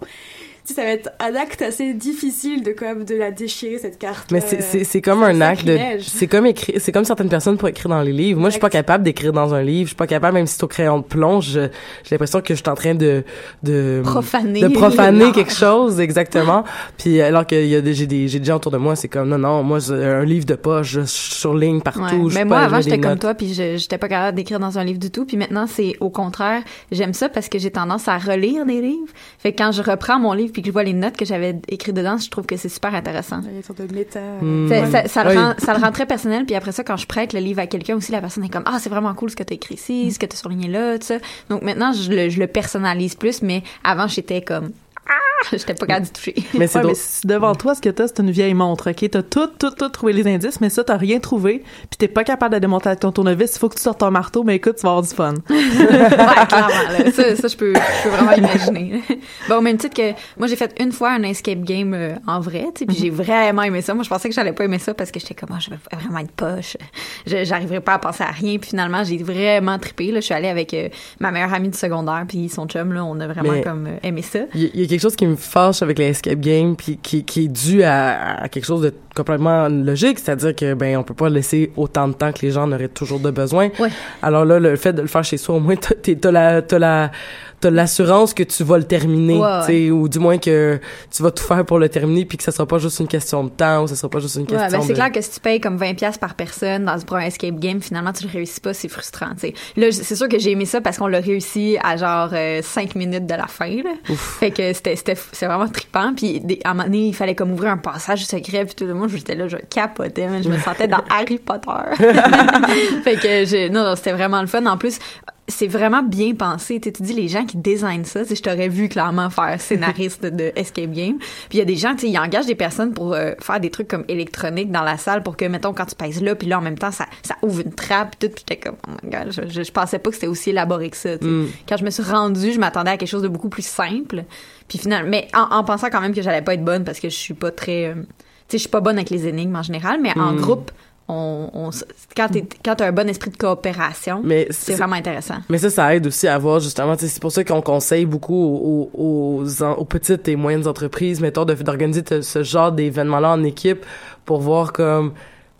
ça va être un acte assez difficile de comme de la déchirer cette carte. Mais c'est- c'est c'est comme un acte de c'est comme écrit c'est comme certaines personnes pour écrire dans les livres. Moi, je suis pas capable d'écrire dans un livre, je suis pas capable même si c'est au crayon de plomb, j'ai l'impression que je suis en train de de Profaner de profaner quelque chose exactement. Puis alors qu'il y a des j'ai des j'ai des gens autour de moi, c'est comme non non, moi un livre de poche, je surligne partout, Ouais. je Mais moi, avant, j'étais comme toi, puis je- j'étais pas capable d'écrire dans un livre du tout. Puis maintenant, c'est au contraire, j'aime ça parce que j'ai tendance à relire des livres. Fait que quand je reprends mon livre puis que je vois les notes que j'avais écrites dedans, je trouve que c'est super intéressant. Il y a une sorte de méta. Hmm. Ça, Ouais. ça, ça le Oui. rend, ça le rend très personnel. Puis après ça, quand je prête le livre à quelqu'un aussi, la personne est comme ah c'est vraiment cool ce que t'as écrit ici, ce que t'as surligné là, tout ça. Donc maintenant, je le, je le personnalise plus. Mais avant, j'étais comme ah, j'étais pas capable d'y toucher. Mais c'est Ouais, mais drôle. si devant toi, ce que t'as, c'est une vieille montre, OK? T'as tout, tout, tout trouvé les indices, mais ça, t'as rien trouvé, puis t'es pas capable de démonter avec ton tournevis, il faut que tu sortes ton marteau, mais écoute, tu vas avoir du fun. ouais, clairement. Là. Ça, ça je, peux, je peux vraiment imaginer. bon, au même titre que moi, j'ai fait une fois un escape game euh, en vrai, tu sais, puis j'ai vraiment aimé ça. Moi, je pensais que j'allais pas aimer ça parce que j'étais comme, ah, je vais vraiment être poche. Je- J'arriverais pas à penser à rien. Puis finalement, j'ai vraiment trippé. Là. Je suis allée avec euh, ma meilleure amie du secondaire, puis son chum. Là, on a vraiment Mais- comme euh, aimé ça. Il y, a- il y a quelque chose qui me fâche avec les escape games puis qui, qui est dû à, à quelque chose de complètement logique, c'est-à-dire que ben on peut pas laisser autant de temps que les gens en auraient toujours de besoin. Ouais. Alors là, le fait de le faire chez soi, au moins t'as la t'as la t'as l'assurance que tu vas le terminer, Ouais, ouais. ou du moins que tu vas tout faire pour le terminer puis que ça sera pas juste une question de temps ou ça sera pas juste une Ouais, question ben c'est de clair que si tu payes comme 20 pièces par personne dans un escape game, finalement tu le réussis pas, c'est frustrant, tu sais. Là, c'est sûr que j'ai aimé ça parce qu'on l'a réussi à genre 5 minutes de la fin là. Fait que c'était c'était c'est vraiment trippant puis des- à un moment donné, il fallait comme ouvrir un passage secret puis tout le monde j'étais là, je capotais, man. je me sentais dans Harry Potter. fait que j'ai non, non c'était vraiment le fun en plus c'est vraiment bien pensé. Tu dis les gens qui designent ça, je t'aurais vu clairement faire scénariste de escape game. Puis il y a des gens, tu sais, ils engagent des personnes pour euh, faire des trucs comme électroniques dans la salle pour que mettons quand tu pèses là, puis là en même temps ça ça ouvre une trappe, puis tout. Puis j'étais comme oh my god, je, je, je pensais pas que c'était aussi élaboré que ça. tu sais. Mm. Quand je me suis rendue, je m'attendais à quelque chose de beaucoup plus simple. Puis finalement, mais en, en pensant quand même que j'allais pas être bonne parce que je suis pas très, euh, tu sais, je suis pas bonne avec les énigmes en général, mais en Mm. groupe. On, on, quand t'es- quand t'as un bon esprit de coopération, c'est vraiment intéressant. Mais ça, ça aide aussi à voir justement. C'est pour ça qu'on conseille beaucoup aux, aux, aux, petites et moyennes entreprises, mettons, d'organiser ce genre d'événements-là en équipe pour voir comme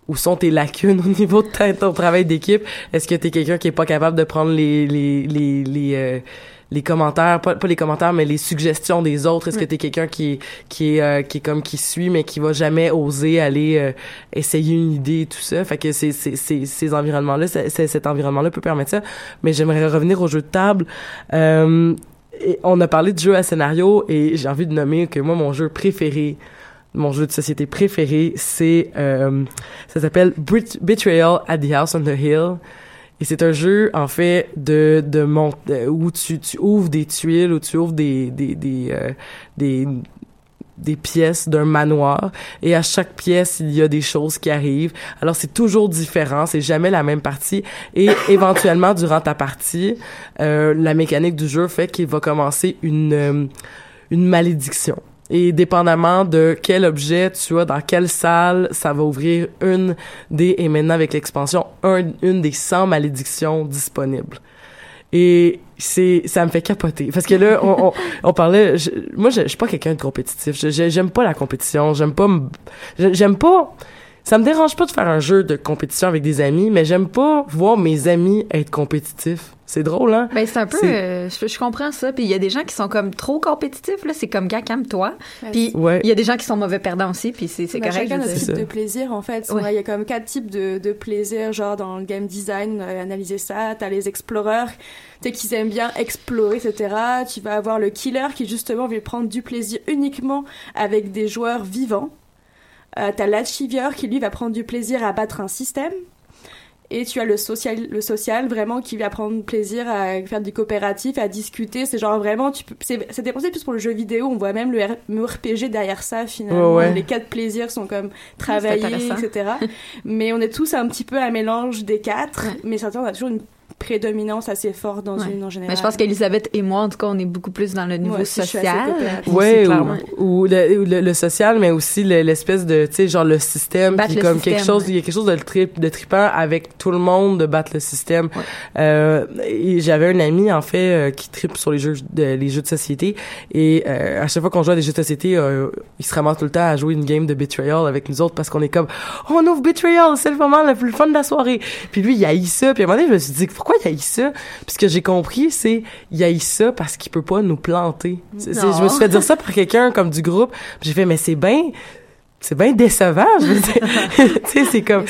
où sont tes lacunes au niveau de ta- ton travail d'équipe. Est-ce que t'es quelqu'un qui est pas capable de prendre les les les les, euh, les commentaires, pas, pas les commentaires, mais les suggestions des autres. Est-ce que t'es quelqu'un qui qui est, euh, qui est comme qui suit, mais qui va jamais oser aller euh, essayer une idée et tout ça? Fait que c'est, c'est, c'est- ces environnements-là, cet environnement-là peut permettre ça. Mais j'aimerais revenir au jeu de table. Euh, et on a parlé de jeu à scénario et j'ai envie de nommer que moi, mon jeu préféré, mon jeu de société préféré, c'est, euh, ça s'appelle Betrayal at the House on the Hill. Et c'est un jeu, en fait, de, de mont de- où tu, tu ouvres des tuiles, où tu ouvres des, des, des, euh, des, des pièces d'un manoir. Et à chaque pièce, il y a des choses qui arrivent. Alors, c'est toujours différent. C'est jamais la même partie. Et éventuellement, durant ta partie, euh, la mécanique du jeu fait qu'il va commencer une, euh, une malédiction. Et dépendamment de quel objet tu as dans quelle salle, ça va ouvrir une des, et maintenant avec l'expansion, un, une des 100 malédictions disponibles. Et c'est, ça me fait capoter. Parce que là, on, on, on parlait, je- moi, je, je suis pas quelqu'un de compétitif. J'aime pas la compétition. J'aime pas, j'aime pas, ça me dérange pas de faire un jeu de compétition avec des amis, mais j'aime pas voir mes amis être compétitifs. C'est drôle, hein? Ben, c'est un peu, euh, je, je comprends ça. Puis il y a des gens qui sont comme trop compétitifs, là. C'est comme, gars, calme-toi. Puis Ouais. il y a des gens qui sont mauvais perdants aussi, puis c'est c'est Bah, correct. chacun veux type de plaisir en fait. Ouais. Il y a comme quatre types de, de plaisir, genre dans le game design, euh, analyser ça. T'as les explorers, tu sais, qui aiment bien explorer, etc. Tu vas avoir le killer qui justement veut prendre du plaisir uniquement avec des joueurs vivants. Euh, T'as l'achiever qui lui va prendre du plaisir à battre un système. Et tu as le social, le social vraiment qui va prendre plaisir à faire du coopératif, à discuter. C'est genre vraiment, tu peux, c'est, c'est dépensé plus pour le jeu vidéo. On voit même le, R- le RPG derrière ça finalement. Ouais. Les quatre plaisirs sont comme intéressant. etc. mais on est tous un petit peu un mélange des quatre. Mais certains, on a toujours une prédominance assez forte dans Ouais. une en général. Mais je pense qu'Elisabeth et moi, en tout cas, on est beaucoup plus dans le niveau Ouais, social. clairement. ou, ou le, ou le, le social, mais aussi le- l'espèce de, tu sais, genre le système, Battre puis le comme système, quelque chose, ouais. il y a quelque chose de, trip, de trippant avec tout le monde de battre le système. Euh, et j'avais un ami en fait euh, qui tripe sur les jeux de les jeux de société et euh, à chaque fois qu'on joue à des jeux de société, euh, il se ramasse tout le temps à jouer une game de Betrayal avec nous autres parce qu'on est comme oh, on ouvre Betrayal, c'est le moment le plus fun de la soirée. Puis lui il haït ça, puis à un moment donné je me suis dit pourquoi il haït ça? Puis ce que j'ai compris c'est il haït ça parce qu'il peut pas nous planter. C'est- je me suis fait dire ça par quelqu'un comme du groupe. J'ai fait mais c'est bien c'est bien décevant, tu sais, c'est comme,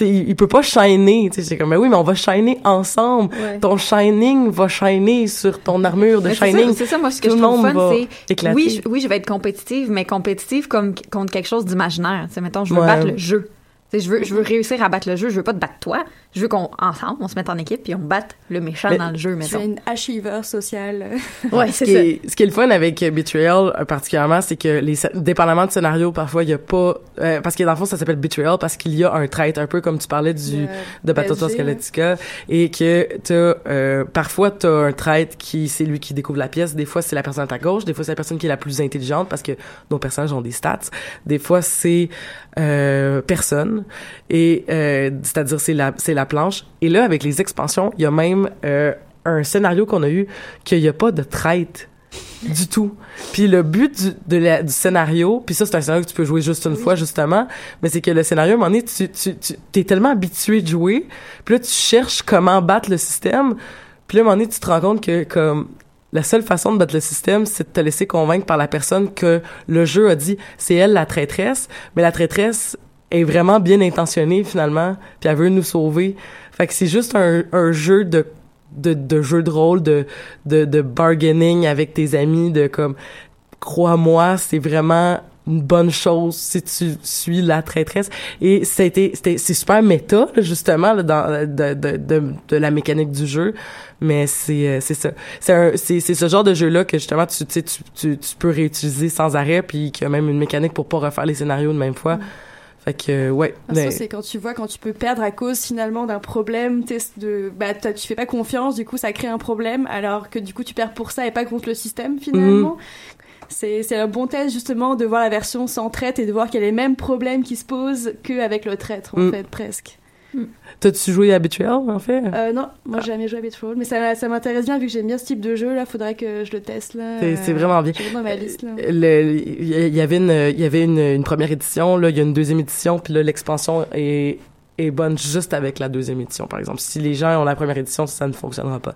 il, peut pas shiner, tu sais, c'est comme, mais oui, mais on va shiner ensemble. Ouais. Ton shining va shiner sur ton armure de Mais shining. C'est ça, moi, ce que Tout je le trouve monde fun, c'est. Oui, je, oui, je vais être compétitive, mais compétitive comme contre quelque chose d'imaginaire. Tu sais, mettons, je veux Ouais. battre le jeu. Tu je veux, je veux réussir à battre le jeu. Je veux pas te battre toi. Je veux qu'on, ensemble, on se mette en équipe puis on batte le méchant Mais dans le jeu, Tu mettons. es une achiever sociale. Ouais, ce c'est qui, ça. est, ce qui est le fun avec Betrayal euh, particulièrement, c'est que les dépendamment du scénario, parfois il y a pas euh, parce que dans le fond ça s'appelle Betrayal parce qu'il y a un traître un peu comme tu parlais du De de Galactica et que t'as euh, parfois t'as un traître qui c'est lui qui découvre la pièce, des fois c'est la personne à ta gauche, des fois c'est la personne qui est la plus intelligente parce que nos personnages ont des stats, des fois c'est euh, personne et euh, c'est-à-dire c'est la c'est la planche et là avec les expansions, il y a même euh, un scénario qu'on a eu qu'il n'y a pas de traite du tout. Puis le but du, de la- du scénario, puis ça c'est un scénario que tu peux jouer juste une fois justement, mais c'est que le scénario à un moment donné, tu, tu, tu t'es tellement habitué de jouer, puis là tu cherches comment battre le système, puis là à un moment donné tu te rends compte que comme la seule façon de battre le système, c'est de te laisser convaincre par la personne que le jeu a dit c'est elle la traîtresse, mais la traîtresse est vraiment bien intentionnée finalement, puis elle veut nous sauver. Fait que c'est juste un, un jeu de de, de jeu de rôle, de, de, de bargaining avec tes amis, de comme, crois-moi, c'est vraiment une bonne chose si tu suis la traîtresse. Et c'était, c'était, c'est super méta, justement, là, dans, de, de, de, de la mécanique du jeu. Mais c'est, euh, c'est ça. C'est c'est, c'est ce genre de jeu-là que, justement, tu, tu, tu, tu, peux réutiliser sans arrêt, puis qu'il y a même une mécanique pour pas refaire les scénarios de même fois. Fait que, euh, ouais. Ah, mais- Ça, c'est quand tu vois, quand tu peux perdre à cause finalement d'un problème, de, bah, tu fais pas confiance, du coup ça crée un problème, alors que du coup tu perds pour ça et pas contre le système finalement. C'est c'est un bon test justement de voir la version sans traite et de voir qu'il y a les mêmes problèmes qui se posent qu'avec le traître en Mm. fait, presque. T'as-tu joué à Habituel, en fait? Euh, non, moi j'ai jamais joué à Betrayal, mais ça, ça m'intéresse bien vu que j'aime bien ce type de jeu là, faudrait que je le teste là. C'est- vraiment bien. Dans ma liste là. Le- il y avait une il y avait une, une première édition là il y a une deuxième édition puis là l'expansion est est bonne juste avec la deuxième édition par exemple si les gens ont la première édition ça ne fonctionnera pas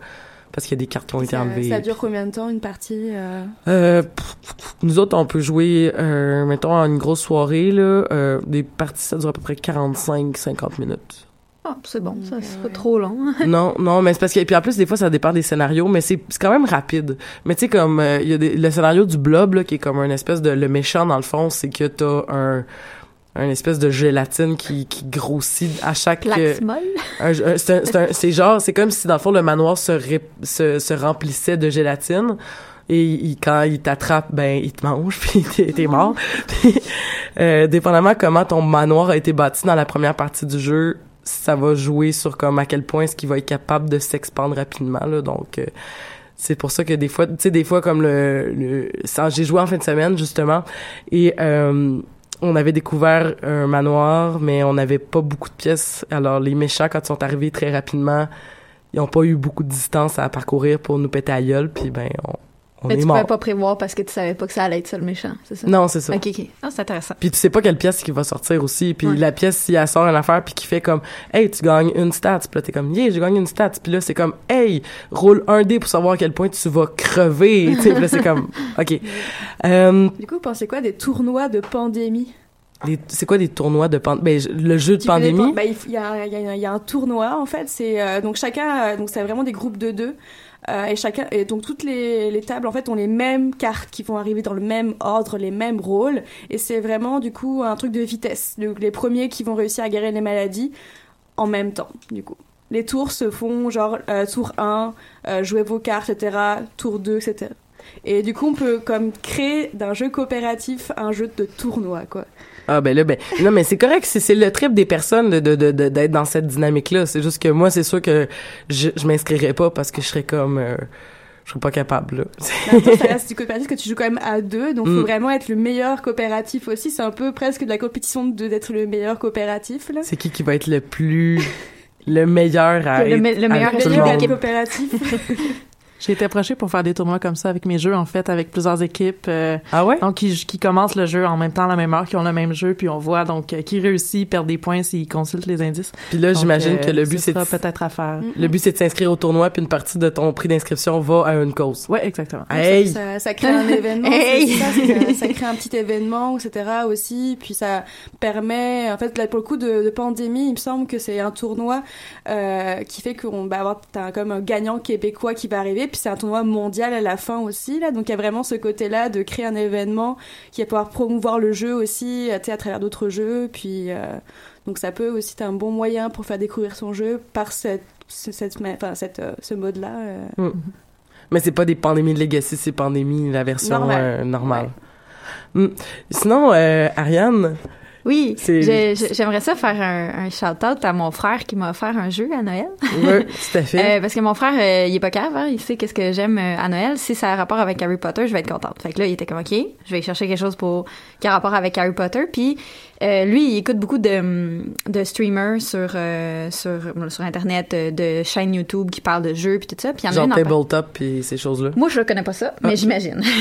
parce qu'il y a des cartes qui ont été Ça, enlevées. ça dure combien de temps une partie euh, Euh, pff, pff, pff, nous autres, on peut jouer, euh, mettons, à une grosse soirée, là, euh, des parties, ça dure à peu près 45-50 minutes. Ah, c'est bon, ça, c'est ouais. pas trop long. non, non, mais c'est parce que, puis en plus, des fois, ça dépend des scénarios, mais c'est c'est quand même rapide. Mais tu sais, comme, euh, il y a des, le scénario du blob, là, qui est comme un espèce de, le méchant, dans le fond, c'est que t'as un, un espèce de gélatine qui, qui grossit à chaque... euh, un- c'est genre c'est comme si dans le fond le manoir se, ré- se, se remplissait de gélatine et il- quand il t'attrape ben il te mange puis t'es t'es mort Puis, euh, dépendamment comment ton manoir a été bâti dans la première partie du jeu ça va jouer sur comme à quel point est-ce qu'il va être capable de s'expandre rapidement là donc euh, c'est pour ça que des fois tu sais des fois comme le, le j'ai joué en fin de semaine justement et euh, on avait découvert un manoir, mais on n'avait pas beaucoup de pièces. Alors, les méchants, quand ils sont arrivés très rapidement, ils n'ont pas eu beaucoup de distance à parcourir pour nous péter à gueule, puis ben, on, on Mais est tu mort. pouvais pas prévoir parce que tu savais pas que ça allait être ça le méchant, c'est ça? Non, c'est ça. Ok, ok. Ah, c'est intéressant. Puis tu sais pas quelle pièce qui va sortir aussi. Puis Ouais. la pièce, si elle sort une affaire, puis qui fait comme « Hey, tu gagnes une stat. » Puis là, t'es comme « Yeah, j'ai gagné une stat. » Puis là, c'est comme « Hey, roule un dé pour savoir à quel point tu vas crever. » Tu sais, puis là, c'est comme « OK. Euh, Du coup, vous pensez quoi des tournois de pandémie? C'est quoi des tournois de pandémie? Ben, le jeu de pandémie? il y, a, y a un- il y a un tournoi en fait. C'est euh, donc chacun, euh, donc c'est vraiment des groupes de deux. Euh, et chacun et donc toutes les, les tables en fait ont les mêmes cartes qui vont arriver dans le même ordre, les mêmes rôles. Et c'est vraiment du coup un truc de vitesse. Les premiers qui vont réussir à guérir les maladies en même temps du coup. Les tours se font genre euh, tour 1, euh, jouez vos cartes, etc. Tour 2, etc. Et du coup, on peut comme créer d'un jeu coopératif un jeu de tournoi, quoi. Ah ben là ben non mais c'est correct c'est c'est le trip des personnes de de de- de- d'être dans cette dynamique là c'est juste que moi c'est sûr que je je m'inscrirais pas parce que je serais comme euh, je serais pas capable là. Mais en même temps, ça reste du coopératif que tu joues quand même à deux, donc Mm. faut vraiment être le meilleur coopératif aussi. C'est un peu presque de la compétition de d'être le meilleur coopératif là. c'est qui qui va être le plus le meilleur à Le être me- le meilleur tout Le monde? coopératif. J'ai été approchée pour faire des tournois comme ça avec mes jeux, en fait, avec plusieurs équipes. euh, Ah ouais? donc, qui, qui commencent le jeu en même temps, à la même heure, qui ont le même jeu, puis on voit donc euh, qui réussit, perd des points s'il consulte les indices. Puis là j'imagine euh, que le but ce c'est peut-être à faire. Mm. le but c'est de s'inscrire au tournoi puis une partie de ton prix d'inscription va à une cause. Ouais, exactement. Hey Ça, ça crée un événement, Hey. ça, crée un petit événement, etc. aussi. Puis ça permet, en fait, là, pour le coup de, de pandémie, il me semble que c'est un tournoi euh, qui fait qu'on va avoir t'as comme un gagnant québécois qui va arriver. Puis c'est un tournoi mondial à la fin aussi, là. Donc il y a vraiment ce côté-là de créer un événement qui va pouvoir promouvoir le jeu aussi, euh, tu sais, à travers d'autres jeux. Puis euh, donc ça peut aussi être un bon moyen pour faire découvrir son jeu par cette, ce- cette, enfin, cette, euh, ce mode-là. euh. Mais c'est pas des pandémies de Legacy, c'est pandémie la version Normale. normale. Hmm. Sinon Ariane, Oui, j'aimerais ça faire un, un shout-out à mon frère qui m'a offert un jeu à Noël. ouais, tout à fait. Euh, parce que mon frère, euh, il est pas cave, hein, il sait qu'est-ce que j'aime euh, à Noël. Si ça a rapport avec Harry Potter, je vais être contente. Fait que là, il était comme, OK, je vais chercher quelque chose pour qui a rapport avec Harry Potter. Puis euh, lui, il écoute beaucoup de, hum, de streamers sur, euh, sur, sur Internet, euh, de chaînes YouTube qui parlent de jeux, puis tout ça. Puis il y en a Genre tabletop puis ces choses-là. moi, je connais pas ça, mais Ah. j'imagine.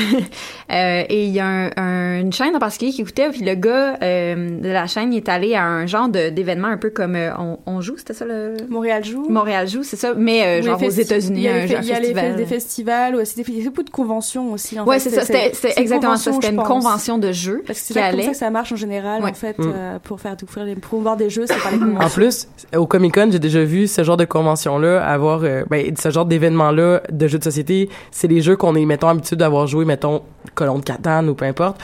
Euh, et il y a un- un- une chaîne en particulier qui écoutait, puis le gars euh, de la chaîne, il est allé à un genre de- d'événement un peu comme euh, on, on joue, c'était ça le... Montréal joue. Montréal joue, c'est ça, mais euh, genre aux États-Unis, il y a, un, les, un il y a les festival. fes- des festivals ou aussi des, il y a beaucoup de conventions aussi. En ouais, fait. c'est ça, c'était c'était exactement ça, convention, c'était une convention de jeux Parce que c'est comme ça que ça marche en général, Ouais. en fait, Mm. euh, pour faire découvrir, les, promouvoir des jeux, c'est par les conventions. En plus, au Comic Con, j'ai déjà vu ce genre de convention-là avoir, euh, ben, ce genre d'événement-là de jeux de société. C'est les jeux qu'on est, mettons, habitué d'avoir joué, mettons, Colon de Catane ou peu importe.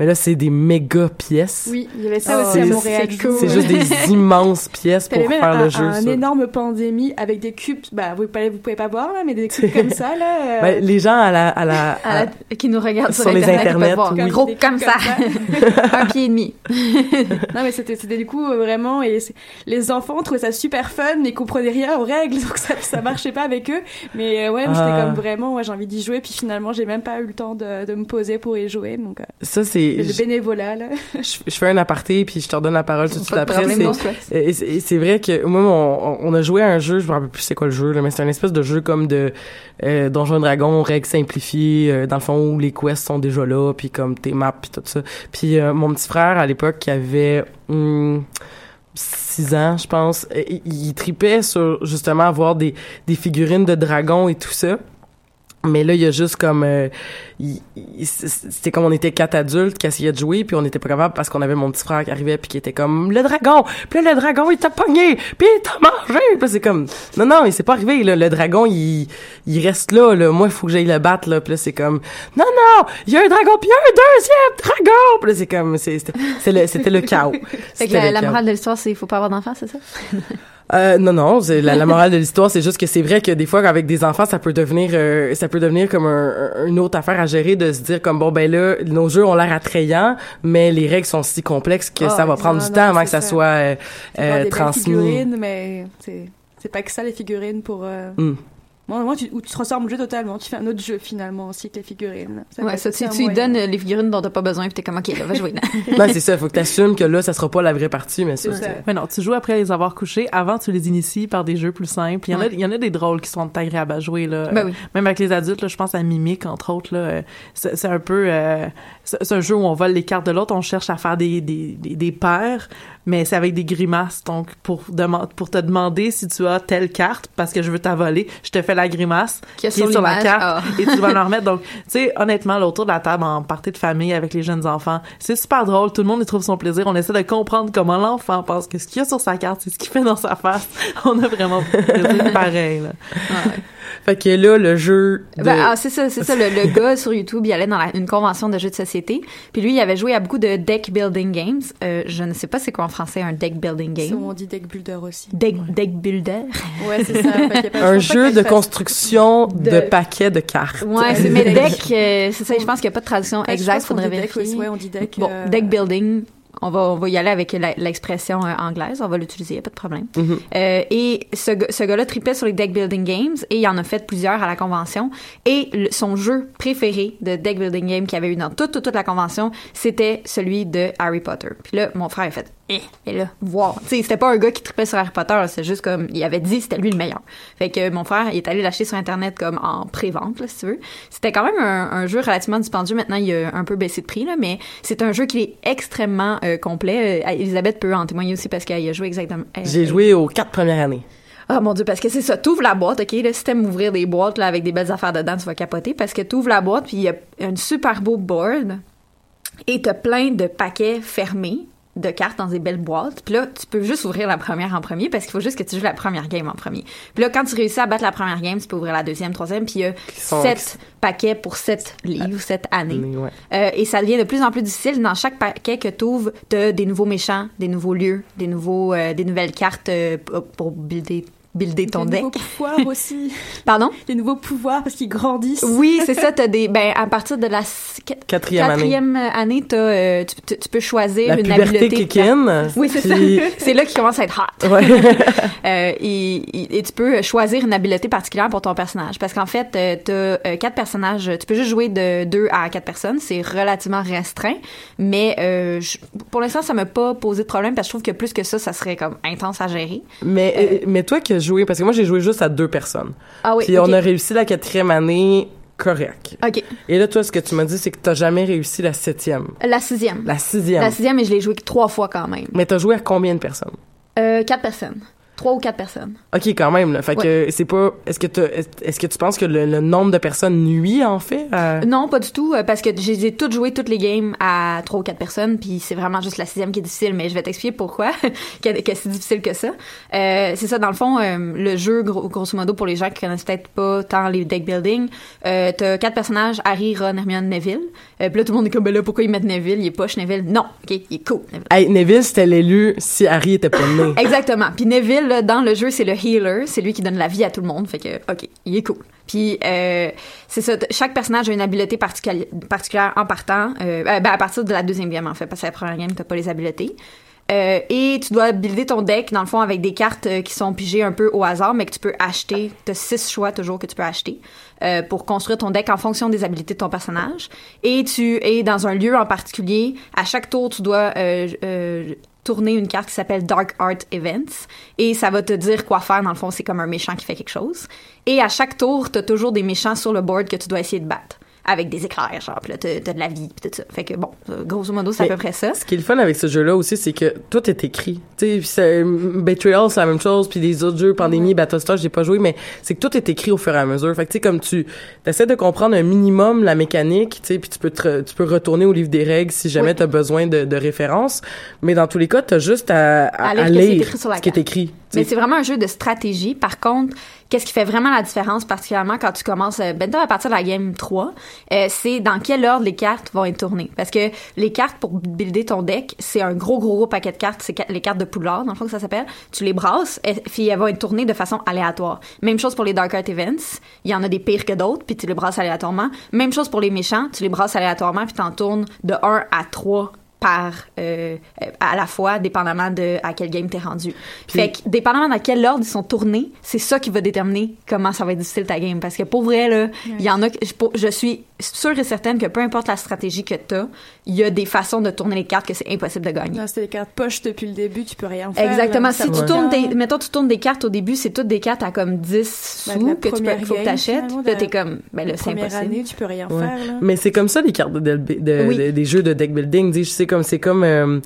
Mais là, c'est des méga pièces. Oui, il y avait ça Ah, aussi à Montréal. c'est cool. Juste des immenses pièces pour faire un, le jeu. un ça. énorme pandémie avec des cubes, bah vous pouvez, vous pouvez pas voir là, mais des cubes comme ça là. euh, Ben, les gens à la, à la, à à- la- qui nous regardent sur, sur les Internet, voir. oui. Gros Des comme ça, comme un pied et demi. non mais c'était c'était du coup euh, vraiment et les enfants trouvaient ça super fun mais ils comprenaient rien aux règles donc ça ça marchait pas avec eux mais euh, ouais moi, Ah. j'étais comme vraiment ouais j'ai envie d'y jouer puis finalement j'ai même pas eu le temps de, de me poser pour y jouer donc euh, ça, c'est, le bénévolat là. je, je fais un aparté puis je te redonne la parole tout de suite après. C'est- c'est c'est vrai que moi, on, on a joué à un jeu, je me rappelle plus c'est quoi le jeu, là, mais c'est un espèce de jeu comme de euh, Donjons et Dragons, règles simplifiées, euh, dans le fond où les quests sont déjà là, puis comme tes maps, puis tout ça. Puis euh, mon petit frère à l'époque qui avait hum, 6 ans, je pense, il, il tripait sur justement avoir des, des figurines de dragons et tout ça. Mais là, il y a juste comme... euh, C'était comme on était quatre adultes qui essayaient de jouer, puis on n'était pas capable parce qu'on avait mon petit frère qui arrivait puis qui était comme « Le dragon! » Puis là, le dragon, il t'a pogné! Puis il t'a mangé! Puis c'est comme « Non, non, il s'est pas arrivé, là. Le dragon, il, il reste là, là. Moi, il faut que j'aille le battre, là. » Puis là, c'est comme « Non, non! Il y a un dragon, puis il y a un deuxième dragon! » Puis là, c'est comme... c'est- C'était le, c'était le chaos. Fait que la, morale de l'histoire, c'est il faut pas avoir d'enfants, c'est ça? Euh, non, non, la, la morale de l'histoire, c'est juste que c'est vrai que des fois, avec des enfants, ça peut devenir, euh, ça peut devenir comme un, un- une autre affaire à gérer de se dire comme bon ben là, nos jeux ont l'air attrayants, mais les règles sont si complexes que Ah, ça va prendre non, du non, temps avant que ça ça. soit euh, euh, transmis. figurines, mais c'est c'est pas que ça les figurines pour. Euh... Moi, moi, tu, ou tu transformes le jeu totalement. Tu fais un autre jeu finalement aussi que les figurines. Ça ouais, ça, tu, tu lui donnes les figurines dont t'as pas besoin, puis t'es comme, OK, là, va jouer. non, c'est ça, faut que t'assumes que là, ça sera pas la vraie partie, mais ça, C'est ça. Mais non, tu joues après les avoir couchés. Avant, tu les inities par des jeux plus simples. Il y en, a, Ouais. il y en a des drôles qui sont agréables à jouer, là. Ben oui. Même avec les adultes, là, je pense à Mimic, entre autres, là. euh, C'est c'est un peu, euh, c'est un jeu où on vole les cartes de l'autre, on cherche à faire des, des, des, des paires, mais c'est avec des grimaces. Donc, pour, pour te demander si tu as telle carte, parce que je veux t'en voler, je te fais la grimace Qui est sur sur la carte Ah. et tu vas le remettre. Donc, tu sais, honnêtement, là, autour de la table, en partie de famille avec les jeunes enfants, c'est super drôle. Tout le monde y trouve son plaisir. On essaie de comprendre comment l'enfant pense que ce qu'il y a sur sa carte, c'est ce qu'il fait dans sa face. On a vraiment plaisir pareil, là. Fait que là, le jeu. De... Ben, ah, c'est ça, c'est ça. Le, le gars sur YouTube, il allait dans la- une convention de jeux de société. Puis lui, il avait joué à beaucoup de deck building games. Euh, je ne sais pas c'est quoi en français un deck building Ça, game. On dit deck builder aussi. Deck, deck builder. Ouais, c'est ça. Fait pas- un jeu de construction de, De- paquets de cartes. Ouais, c'est mais deck, euh, c'est ça. Je pense qu'il n'y a pas de traduction exacte. Faudrait dit deck, vérifier. oui, ouais, on dit deck. Bon, euh, deck building. On va, on va y aller avec l'expression euh, anglaise. On va l'utiliser, pas de problème. Mhm. Euh, et ce, ce gars-là tripait sur les deck building games et il en a fait plusieurs à la convention. Et le- son jeu préféré de deck building game qu'il y avait eu dans toute, toute, toute la convention, c'était celui de Harry Potter. Puis là, mon frère a fait, eh, et là, voir. Tu sais, c'était pas un gars qui tripait sur Harry Potter, c'est juste comme, il avait dit c'était lui le meilleur. Fait que mon frère, il est allé l'acheter sur Internet comme en pré-vente, là, si tu veux. C'était quand même un, un jeu relativement dispendieux. Maintenant, il a un peu baissé de prix, là, mais c'est un jeu qui est extrêmement euh, complet. Euh, Elisabeth peut en témoigner aussi parce qu'elle a joué exactement. J'ai joué aux quatre premières années. ah mon dieu, parce que c'est ça, t'ouvres la boîte, ok, là, si t'aimes ouvrir des boîtes là, avec des belles affaires dedans, tu vas capoter, parce que t'ouvres la boîte, puis il y a un super beau board, et t'as plein de paquets fermés de cartes dans des belles boîtes. Puis là, tu peux juste ouvrir la première en premier parce qu'il faut juste que tu joues la première game en premier. Puis là, quand tu réussis à battre la première game, tu peux ouvrir la deuxième, troisième, puis il y a sept paquets pour sept livres, sept années. Ouais. Euh, et ça devient de plus en plus difficile. Dans chaque paquet que tu ouvres, t'as des nouveaux méchants, des nouveaux lieux, des nouveaux, euh, des nouvelles cartes euh, pour builder, builder ton Des deck. nouveaux pouvoirs aussi. Pardon? Des nouveaux pouvoirs parce qu'ils grandissent. Oui, c'est ça. T'as des, ben, à partir de la Quatrième année. année, t'as, euh, tu, tu- tu peux choisir La une puberté habileté. kick in. Oui, c'est puis- ça. C'est là qu'il commence à être hot. Ouais. Euh, et, et- et tu peux choisir une habileté particulière pour ton personnage. Parce qu'en fait, euh, t'as euh, quatre personnages. Tu peux juste jouer de deux à quatre personnes. C'est relativement restreint. Mais euh, je- pour l'instant, ça m'a pas posé de problème parce que je trouve que plus que ça, ça serait comme intense à gérer. mais, euh, mais toi qui as joué, parce que moi j'ai joué juste à deux personnes. Ah oui, Puis on a réussi la quatrième année correct. OK. Et là, toi, ce que tu m'as dit, c'est que t'as jamais réussi la septième. La sixième. La sixième. La sixième, et je l'ai joué trois fois quand même. Mais t'as joué à combien de personnes? Euh, quatre personnes. Trois ou quatre personnes. OK, quand même. Là. Fait que c'est pas... Est-ce que, est- que tu penses que le, le nombre de personnes nuit, en fait? à- Non, pas du tout, euh, parce que j'ai toutes joué toutes les games à trois ou quatre personnes, puis c'est vraiment juste la sixième qui est difficile, mais je vais t'expliquer pourquoi que, que c'est difficile que ça. Euh, c'est ça, dans le fond, euh, le jeu, gros- grosso modo, pour les gens qui connaissent peut-être pas tant les deck building, euh, t'as quatre personnages, Harry, Ron, Hermione, Neville. Puis là, tout le monde est comme, ben là, pourquoi ils mettent Neville? Il est poche, Neville. Non, OK, il est cool, Neville. Hey, Neville, c'était l'élu si Harry était pas né. Exactement. Puis Neville, dans le jeu, c'est le healer. C'est lui qui donne la vie à tout le monde. Fait que, OK, il est cool. Puis, euh, c'est ça. Chaque personnage a une habileté particuli- particulière en partant. Euh, euh, ben, à partir de la deuxième game, en fait. Parce que la première game, t'as pas les habiletés. Et tu dois builder ton deck, dans le fond, avec des cartes qui sont pigées un peu au hasard, mais que tu peux acheter. T'as six choix toujours que tu peux acheter pour construire ton deck en fonction des habiletés de ton personnage. Et tu es dans un lieu en particulier. À chaque tour, tu dois tourner une carte qui s'appelle Dark Art Events et ça va te dire quoi faire. Dans le fond, c'est comme un méchant qui fait quelque chose. Et à chaque tour, tu as toujours des méchants sur le board que tu dois essayer de battre. Avec des éclairs, genre, puis là, t'as de la vie, puis tout ça. Fait que bon, grosso modo, c'est à peu près ça. Ce qui est le fun avec ce jeu-là aussi, c'est que tout est écrit. Tu sais, Betrayal, c'est la même chose, puis les autres jeux, Pandémie, Battlestar, j'ai pas joué, mais c'est que tout est écrit au fur et à mesure. Fait que tu sais, comme tu essaies de comprendre un minimum la mécanique, tu sais, puis tu peux te tu peux retourner au livre des règles si jamais Oui. t'as besoin de, de références. Mais dans tous les cas, t'as juste à, à, À lire ce qui est lire ce qui écrit. Mais c'est vraiment un jeu de stratégie. Par contre, qu'est-ce qui fait vraiment la différence, particulièrement quand tu commences, euh, ben, à partir de la game 3, euh, c'est dans quel ordre les cartes vont être tournées. Parce que les cartes pour builder ton deck, c'est un gros, gros, gros paquet de cartes. C'est les cartes de poudlard, dans le fond, que ça s'appelle. Tu les brasses, et puis elles vont être tournées de façon aléatoire. Même chose pour les Dark Art Events. Il y en a des pires que d'autres, puis tu les brasses aléatoirement. Même chose pour les méchants. Tu les brasses aléatoirement, puis t'en tournes de 1 à 3 par euh, euh, à la fois dépendamment de à quel game t'es rendu. fait que dépendamment dans quel ordre ils sont tournés, c'est ça qui va déterminer comment ça va être difficile ta game parce que pour vrai là, il y en a que je, suis sûre et certaine que peu importe la stratégie que t'as, il y a des façons de tourner les cartes que c'est impossible de gagner. Non, c'est des cartes poche depuis le début, tu peux rien faire. Exactement. là, Si tu tournes des, mettons, tu tournes des cartes au début, c'est toutes des cartes à comme 10 Ben, sous que tu peux, faut que t'achètes. Là, t'es comme, ben là, c'est première impossible. année, tu peux rien Ouais. faire. Là. Mais c'est comme ça les cartes de, de- de- Oui. de- des jeux de deck building. Tu sais, Je sais comme c'est comme euh,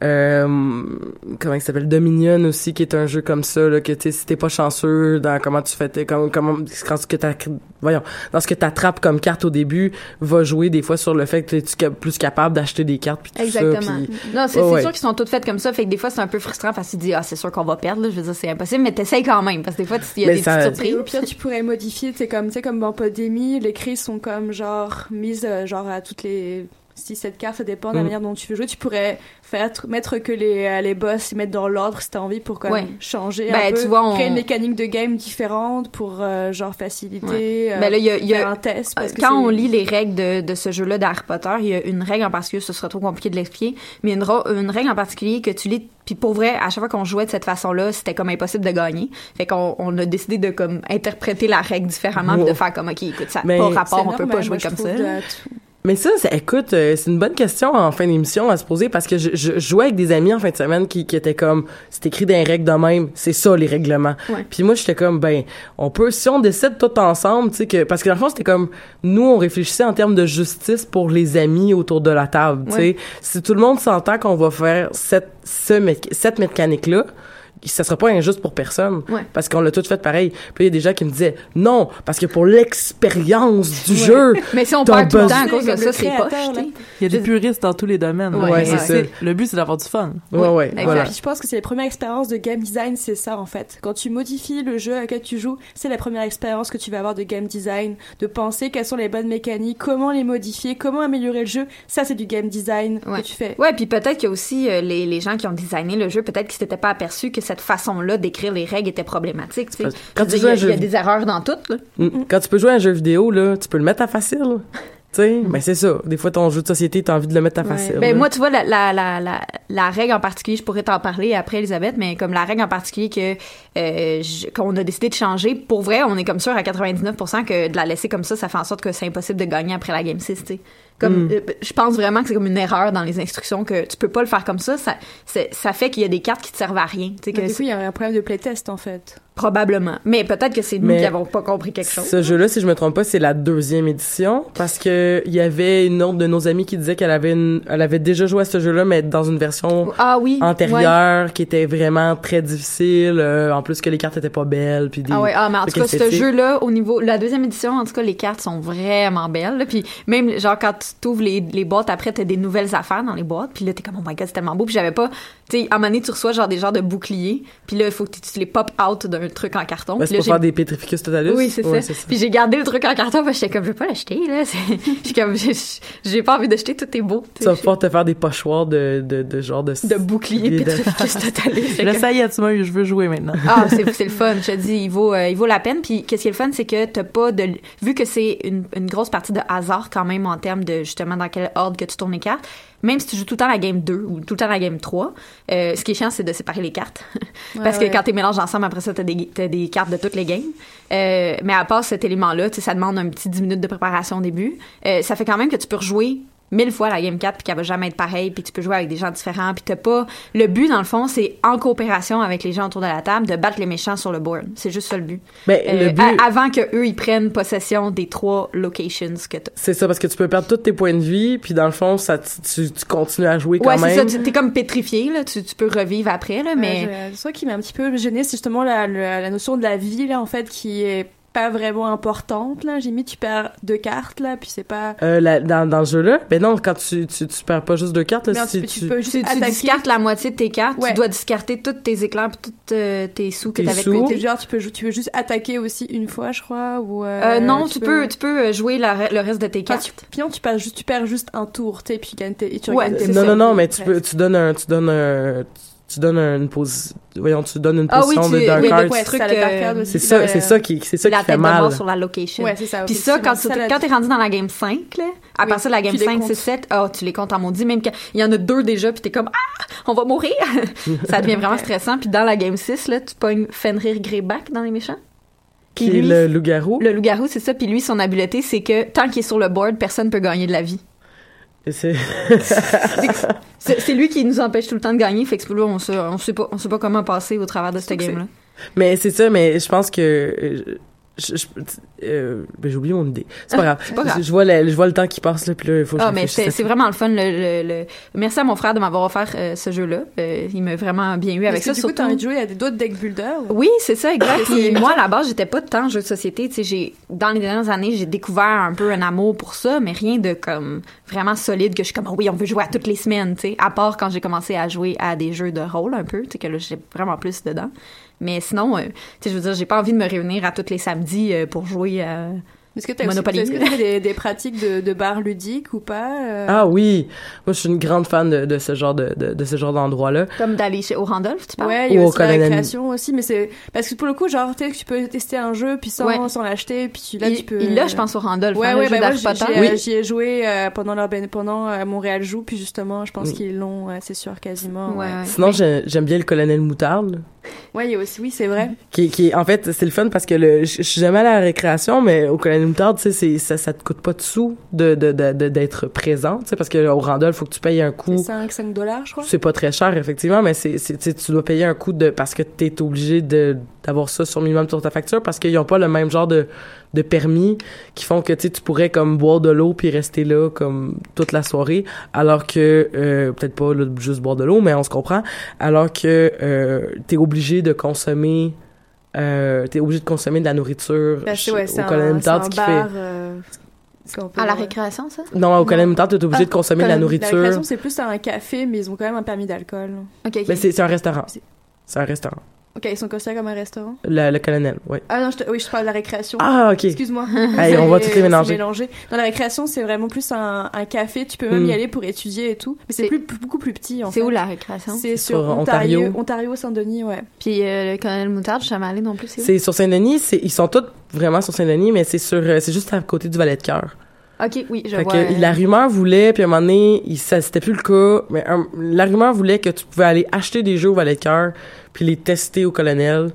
comment il s'appelle? Dominion aussi qui est un jeu comme ça là que tu sais si t'es pas chanceux dans comment tu fais tes- comme comment quand ce que t'as voyons dans ce que t'attrapes comme carte au début va jouer des fois sur le fait que tu es plus capable d'acheter des cartes puis tout Exactement. ça puis Non, c'est ouais. sûr qu'ils sont toutes faites comme ça, fait que des fois c'est un peu frustrant parce que tu dis ah c'est sûr qu'on va perdre, là. je veux dire c'est impossible, mais t'essayes quand même parce que des fois il y a Mais des ça- petites Et surprises. au pire, tu pourrais modifier, c'est comme, tu sais, comme dans Podémie, les crises sont comme, genre, mises, euh, genre, à toutes les 6-7 cartes, ça dépend de la Mm. manière dont tu veux jouer. Tu pourrais faire, mettre que les, euh, les boss, les mettre dans l'ordre si t'as envie pour, comme, Ouais. changer Ben, un peu. tu vois, on- Créer une mécanique de game différente pour, euh, genre, faciliter, euh, Ben là, il y a, y a- faire un test. Parce que quand on lit les règles de, de ce jeu-là d'Harry Potter, il y a une règle en particulier, ce serait trop compliqué de l'expliquer, mais une, une règle en particulier que tu lis, puis pour vrai, à chaque fois qu'on jouait de cette façon-là, c'était comme impossible de gagner. Fait qu'on on a décidé de comme interpréter la règle différemment, puis de Wow. faire comme ok, écoute, ça n'a Mais pas rapport, on peut normal, pas jouer moi, comme ça. Mais ça, c'est- écoute, euh, c'est une bonne question en fin d'émission à se poser parce que je, je jouais avec des amis en fin de semaine qui, qui étaient comme, c'est écrit dans les règles de même, c'est ça les règlements. Ouais. Puis moi, j'étais comme, ben, on peut, si on décide tout ensemble, tu sais que, parce que dans le fond, c'était comme, nous, on réfléchissait en termes de justice pour les amis autour de la table, tu sais. Ouais. Si tout le monde s'entend qu'on va faire cette, ce, cette mécanique-là, ça sera pas injuste pour personne Ouais. parce qu'on l'a tout fait pareil. Puis il y a des gens qui me disaient non parce que pour l'expérience du jeu, Mais si on perd tout le temps à cause de Comme ça, c'est sais. Il y a des puristes dans tous les domaines. Ouais, ouais, c'est ça. Le but, c'est d'avoir du fun. Ouais, ouais, exact. voilà. Puis je pense que c'est les premières expériences de game design, c'est ça en fait. Quand tu modifies le jeu à lequel tu joues, c'est la première expérience que tu vas avoir de game design, de penser quelles sont les bonnes mécaniques, comment les modifier, comment améliorer le jeu. Ça, c'est du game design Ouais. que tu fais. Ouais, puis peut-être qu'il y a aussi euh, les, les gens qui ont designé le jeu, peut-être qu'ils s'étaient pas aperçus que cette façon-là d'écrire les règles était problématique. tu sais. Quand tu il y a- il y, a jeu- des erreurs dans tout. Là. Mm. Quand tu peux jouer à un jeu vidéo, là, tu peux le mettre à facile. Mm. ben c'est ça. Des fois, ton jeu de société, t'as envie de le mettre à Ouais. facile. Ben moi, tu vois, la, la, la, règle en particulier, je pourrais t'en parler après, Elisabeth, mais comme la règle en particulier que euh, qu'on a décidé de changer, pour vrai, on est comme sûr à 99% que de la laisser comme ça, ça fait en sorte que c'est impossible de gagner après la Game 6, tu sais. Comme, Mm. euh, je pense vraiment que c'est comme une erreur dans les instructions que tu peux pas le faire comme ça. Ça, ça fait qu'il y a des cartes qui te servent à rien. Tu sais, que Mais du coup, il y a un problème de playtest en fait. Probablement. Mais peut-être que c'est nous Mais qui avons pas compris quelque chose. Ce jeu-là, si je me trompe pas, c'est la deuxième édition parce que il y avait une autre de nos amies qui disait qu'elle avait une, elle avait déjà joué à ce jeu-là, mais dans une version Ah oui. ouais. antérieure qui était vraiment très difficile. euh, en plus que les cartes étaient pas belles, puis des. Ah ouais, ah, mais en tout cas, ce jeu-là, au niveau, la deuxième édition, en tout cas, les cartes sont vraiment belles, là. Puis même, genre, quand tu t'ouvres les, les boîtes, après, t'as des nouvelles affaires dans les boîtes, puis là, t'es comme, oh my god, c'est tellement beau. Puis j'avais pas, tu sais, à un moment donné, tu reçois genre des genres de boucliers, puis là, il faut que tu les pop out d'un truc en carton. Ben, c'est pour j'ai- faire des Petrificus Totalus? Oui, c'est Ouais, ça. Puis j'ai gardé le truc en carton, parce que j'étais comme, je vais pas l'acheter, là. J'ai comme, j'ai- j'ai pas envie d'acheter, tout est beau. tu sais. vas pouvoir te faire des pochoirs de, de, de genre de... de puis de totaliste. Là, ça y est, tu m'as eu, je veux jouer maintenant. Ah, c'est c'est le fun. Je te dis, il vaut, euh, il vaut la peine. Puis, qu'est-ce qui est le fun, c'est que t'as pas de, vu que c'est une, une grosse partie de hasard quand même en termes de justement dans quel ordre que tu tournes les cartes. Même si tu joues tout le temps la game 2 ou tout le temps la game 3, euh, ce qui est chiant, c'est de séparer les cartes. Parce Ouais, que quand tu mélanges ensemble, après ça, t'as des, t'as des cartes de toutes les games. Euh, mais à part cet élément-là, tu ça demande un petit 10 minutes de préparation au début. Euh, ça fait quand même que tu peux rejouer mille fois la game 4 puis qu'elle va jamais être pareille puis tu peux jouer avec des gens différents puis t'as pas le but dans le fond c'est en coopération avec les gens autour de la table de battre les méchants sur le board. C'est juste ça le but, Ben, le Euh, but- a- avant que eux ils prennent possession des trois locations que t'as. C'est ça, parce que tu peux perdre tous tes points de vie, puis dans le fond, ça, tu, continues à jouer quand ouais c'est même. ça tu- t'es comme pétrifié là tu, tu peux revivre après là mais Ouais, je- c'est ça qui m'a un petit peu gêné, c'est justement la, la, la notion de la vie, là, en fait, qui est pas vraiment importante, là. J'ai mis, tu perds deux cartes, là, puis c'est pas... Euh, la- dans, dans ce jeu-là, ben non, quand tu, tu, tu perds pas juste deux cartes, là, Non, si tu, peux- tu, tu peux juste tu, tu attaquer. discartes la moitié de tes cartes Ouais. tu dois discarter tous tes éclairs puis tous euh, tes sous que t'avais sous. T'es genre, tu peux, tu peux juste attaquer aussi une fois, je crois, ou... euh, Euh, non, tu, peux, tu peux euh, jouer la- le reste de tes cartes. tu, puis non, tu perds juste, tu perds juste un tour, tu sais, puis tu gagnes tes- et tu Ouais, regagnes tes c'est non, non, non, mais tu peux, tu donnes un, tu donnes un, tu donnes une position, voyons, tu donnes une Ah oui, position tu- de Dark oui, ouais, truc, euh. C'est ça, c'est euh, ça qui, c'est ça la qui fait tête de mal. mort sur la location. Ouais, c'est ça. Puis ça, c'est quand, tu- quand t'es rendu dans la game 5, là, à Oui, partir de la game tu les 5, comptes. 6, 7, oh, tu les comptes en maudit, même qu'il y en a deux déjà, puis t'es comme, ah, on va mourir! ça devient vraiment stressant. Puis dans la game 6, là, tu pognes Fenrir Greyback dans les méchants. Qui est le loup-garou. le loup-garou, c'est ça. Puis lui, son habileté, c'est que tant qu'il est sur le board, personne peut gagner de la vie. C'est- lui qui nous empêche tout le temps de gagner. Fait que là, on sait, on sait pas, on sait pas comment passer au travers de cette game-là. mais c'est ça, mais je pense que, euh, je, je- euh, ben, j'ai oublié mon idée. C'est pas grave. pas grave. Je, je vois le, je vois le temps qui passe, là, puis là, il faut que je Ah, mais c'est vraiment le fun. Le, le- le- Merci à mon frère de m'avoir offert euh, ce jeu-là. Euh, il m'a vraiment bien eu avec ça. du coup, surtout- t'as envie de jouer à des- d'autres deck builders? ou- Oui, c'est ça, exact. Puis moi, à la base, j'étais pas tant jeu de société. Tu sais, j'ai, dans les dernières années, j'ai découvert un peu un amour pour ça, mais rien de comme vraiment solide que je suis comme, Ah oui, on veut jouer à toutes les semaines, tu sais. À part quand j'ai commencé à jouer à des jeux de rôle un peu, tu sais, que là, j'ai vraiment plus dedans. Mais sinon, euh, tu sais, je veux dire, j'ai pas envie de me réunir à tous les samedis euh, pour jouer à... Est-ce que t'as aussi- Monopoly. est-ce que t'as des, des pratiques de, de bar ludique ou pas? euh? Ah oui, moi je suis une grande fan de, de ce genre de, de, de ce genre d'endroit-là. Comme d'aller chez au Randolph, tu parles? Ouais, il y a Ou au aussi la Colonel. récréation aussi, mais c'est parce que pour le coup, genre, tu sais, tu peux tester un jeu puis sans, Ouais. sans l'acheter, puis tu- là, il, tu peux. il l'a, je pense, au Randolph. Ouais, hein, ouais, bah, j'ai, Oui. euh, j'y ai joué euh, pendant leur ben- pendant euh, Montréal joue, puis justement, je pense Oui. qu'ils l'ont, euh, c'est sûr, quasiment. Ouais, Ouais, ouais. Sinon, j'ai- j'aime bien le colonel Moutarde. Ouais, il y a aussi, oui, c'est vrai. Qui, qui en fait c'est le fun parce que le je suis jamais allée à la récréation mais au colonel moutarde tu sais c'est ça ça te coûte pas de sous de de de de- d'être présent tu sais parce que au Randolph faut que tu payes un C'est coût 5, 5 dollars, je crois. c'est pas très cher effectivement mais c'est c'est tu dois payer un coût de parce que t'es obligé de d'avoir ça sur minimum sur ta facture parce qu'ils ont pas le même genre de de permis qui font que tu sais tu pourrais comme boire de l'eau puis rester là comme toute la soirée alors que euh, peut-être pas là, juste boire de l'eau mais on se comprend alors que euh, t'es obligé de consommer euh, t'es obligé de consommer de la nourriture Bah, c'est, ouais, c'est au ce qui bar. fait euh, ce qu'on peut À la récréation, ça? non au colonel moutarde t'es obligé Ah, de consommer de la La nourriture récréation, c'est plus un café, mais ils ont quand même un permis d'alcool. OK, OK. mais c'est c'est un restaurant C'est- c'est un restaurant Ok, ils sont considérés comme un restaurant? le, le colonel oui Ah non, je te- oui, je parle de la récréation. ah ok Excuse-moi. Allez, on va C'est- tout les mélanger. c'est mélangé. Dans la récréation, c'est vraiment plus un, un café. Tu peux même Hmm. y aller pour étudier et tout. Mais c'est C'est- plus, plus- beaucoup plus petit, en C'est fait. où la récréation? C'est sur sur Ontario. Ontario. Ontario, Saint-Denis, ouais. Puis euh, le colonel Moutarde, je suis jamais allée non plus, c'est où? C'est sur Saint-Denis, c'est ils sont tous vraiment sur Saint-Denis, mais c'est sur euh, c'est juste à côté du Valet de cœur. OK, oui, je Fait vois. que euh, la rumeur voulait, puis à un moment donné, il, ça c'était plus le cas, mais un- la rumeur voulait que tu pouvais aller acheter des jeux au Valet de cœur, puis les tester au colonel.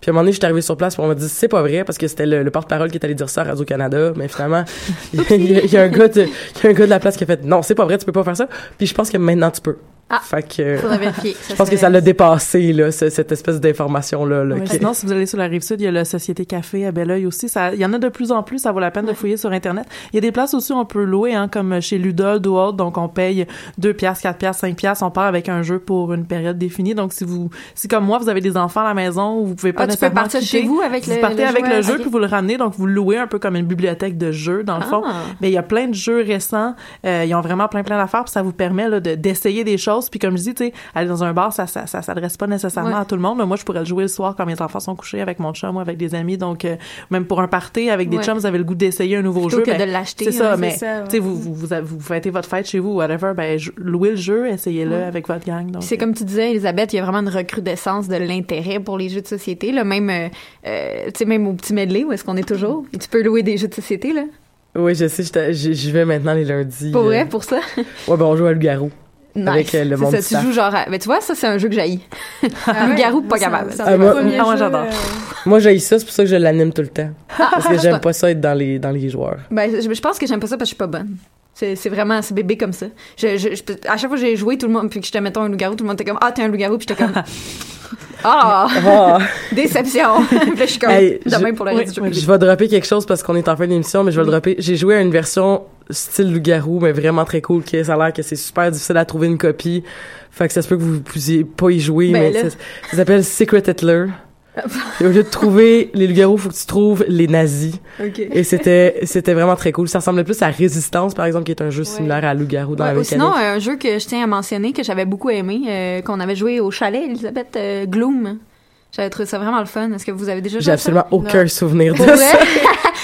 Puis à un moment donné, je suis arrivé sur place, puis on m'a dit c'est pas vrai parce que c'était le, le porte-parole qui est allé dire ça à Radio Canada, mais finalement il y, a- il y a un gars de il y a un gars de la place qui a fait non, c'est pas vrai, tu peux pas faire ça. Puis je pense que maintenant tu peux. Ah. Fait que Faudrait vérifier. je pense que ça l'a dépassé là, ce- cette espèce d'information là. Ouais, qui- Sinon, si vous allez sur la rive sud, il y a la Société Café à Belleuil aussi. Ça, il y en a de plus en plus. Ça vaut la peine de fouiller sur Internet. Il y a des places aussi où on peut louer, hein, comme chez Ludol ou autre. Donc, on paye 2 piastres, 4 piastres, 5 piastres. On part avec un jeu pour une période définie. Donc, si vous, si comme moi, vous avez des enfants à la maison ou vous pouvez pas Ah, tu peux nécessairement partir de quitter, chez vous avec vous le partez le avec le jeu puis vous le ramenez. Donc, vous le louez un peu comme une bibliothèque de jeux, dans le fond. Ah. Mais il y a plein de jeux récents. Euh, ils ont vraiment plein plein d'affaires. Puis ça vous permet là, de- d'essayer des choses. Puis comme je dis, tu sais, aller dans un bar, ça ça, ça s'adresse pas nécessairement Ouais. à tout le monde. Mais moi, je pourrais le jouer le soir quand mes enfants sont couchés avec mon chum ou avec des amis. Donc, euh, même pour un party avec des Ouais. chums, vous avez le goût d'essayer un nouveau Plutôt jeu. que ben, de l'acheter. c'est ça, mais tu sais, vous, vous, vous, avez- vous fêtez votre fête chez vous, whatever, ben, louez le jeu, essayez-le Ouais. avec votre gang. C'est comme tu disais, Elisabeth, il y a vraiment une recrudescence de l'intérêt pour les jeux de société. Là, même, euh, euh, tu sais, même au petit medley, où est-ce qu'on est toujours? Et tu peux louer des jeux de société, là? Oui, je sais, j'y vais maintenant les lundis. Pour euh, vrai, pour ça? Ouais, ben on joue à Loup-Garou. Nice. Avec, euh, le C'est monde ça, tu joues genre à... Mais tu vois, ça, c'est un jeu que j'haïs. Ah ouais, Loup-garou, moi, pas capable. C'est un Ah, moi- Ah, moi, jeux, j'adore. euh, Moi, j'ai ça, c'est pour ça que je l'anime tout le temps. Parce que Ah, j'aime pas ça être dans les, dans les joueurs. Ben, je, je pense que j'aime pas ça parce que je suis pas bonne. C'est c'est vraiment, c'est bébé comme ça. Je, je, je- à chaque fois que j'ai joué, tout le monde, puis que j'étais, mettons, un loup-garou, tout le monde était comme, ah, t'es un loup-garou, puis j'étais comme, ah, déception. je suis comme, Hey, demain je- pour le reste du jeu. Je vais dropper quelque chose parce qu'on est en fin d'émission, mais je vais le dropper. J'ai joué à une version style loup-garou, mais vraiment très cool, qui ça a l'air que c'est super difficile à trouver une copie. Fait que ça se peut que vous puissiez pas y jouer, Ben mais là. ça, ça s'appelle Secret Hitler. Et au lieu de trouver les loups-garous, faut que tu trouves les nazis. Et c'était, c'était vraiment très cool. Ça ressemblait plus à Résistance, par exemple, qui est un jeu similaire à loup-garou dans Ouais, la mécanique. sinon, un jeu que je tiens à mentionner, que j'avais beaucoup aimé, euh, qu'on avait joué au chalet, Elisabeth euh, Gloom. J'avais trouvé ça vraiment le fun. Est-ce que vous avez déjà joué J'ai à ça? absolument aucun Non. souvenir de ça.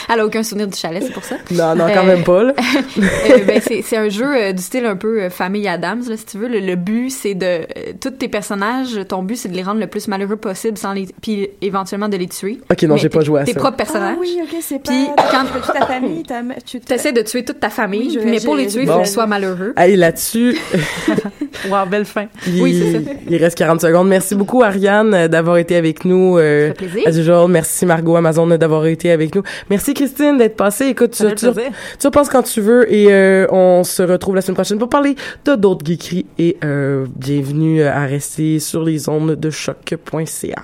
Elle a aucun souvenir du chalet, c'est pour ça. Non, non, quand Euh, même pas, là. Euh, ben, c'est c'est un jeu euh, du style un peu euh, famille Adams, là, si tu veux. Le, le but, c'est de... euh, tous tes personnages, ton but, c'est de les rendre le plus malheureux possible, sans les... puis éventuellement de les tuer. Ok, non, Mais j'ai pas joué à Tes ça. propres personnages. Ah oui, ok, c'est pas. Puis quand- tu ta famille, ta, tu T'essaies de tuer toute ta famille, Oui, je- mais pour les tuer, il faut qu'ils soient malheureux. Hey, là-dessus, Wow, belle fin. il, Oui, c'est ça. il reste 40 secondes. Merci beaucoup, Ariane, d'avoir été avec nous. Euh, Ça fait plaisir. as usual. Merci, Margot Amazon, d'avoir été avec nous. Merci, Christine, d'être passée. Écoute, tu, tu, tu repenses quand tu veux et euh, on se retrouve la semaine prochaine pour parler de d'autres geekeries et euh, bienvenue à rester sur les ondes de choc.ca.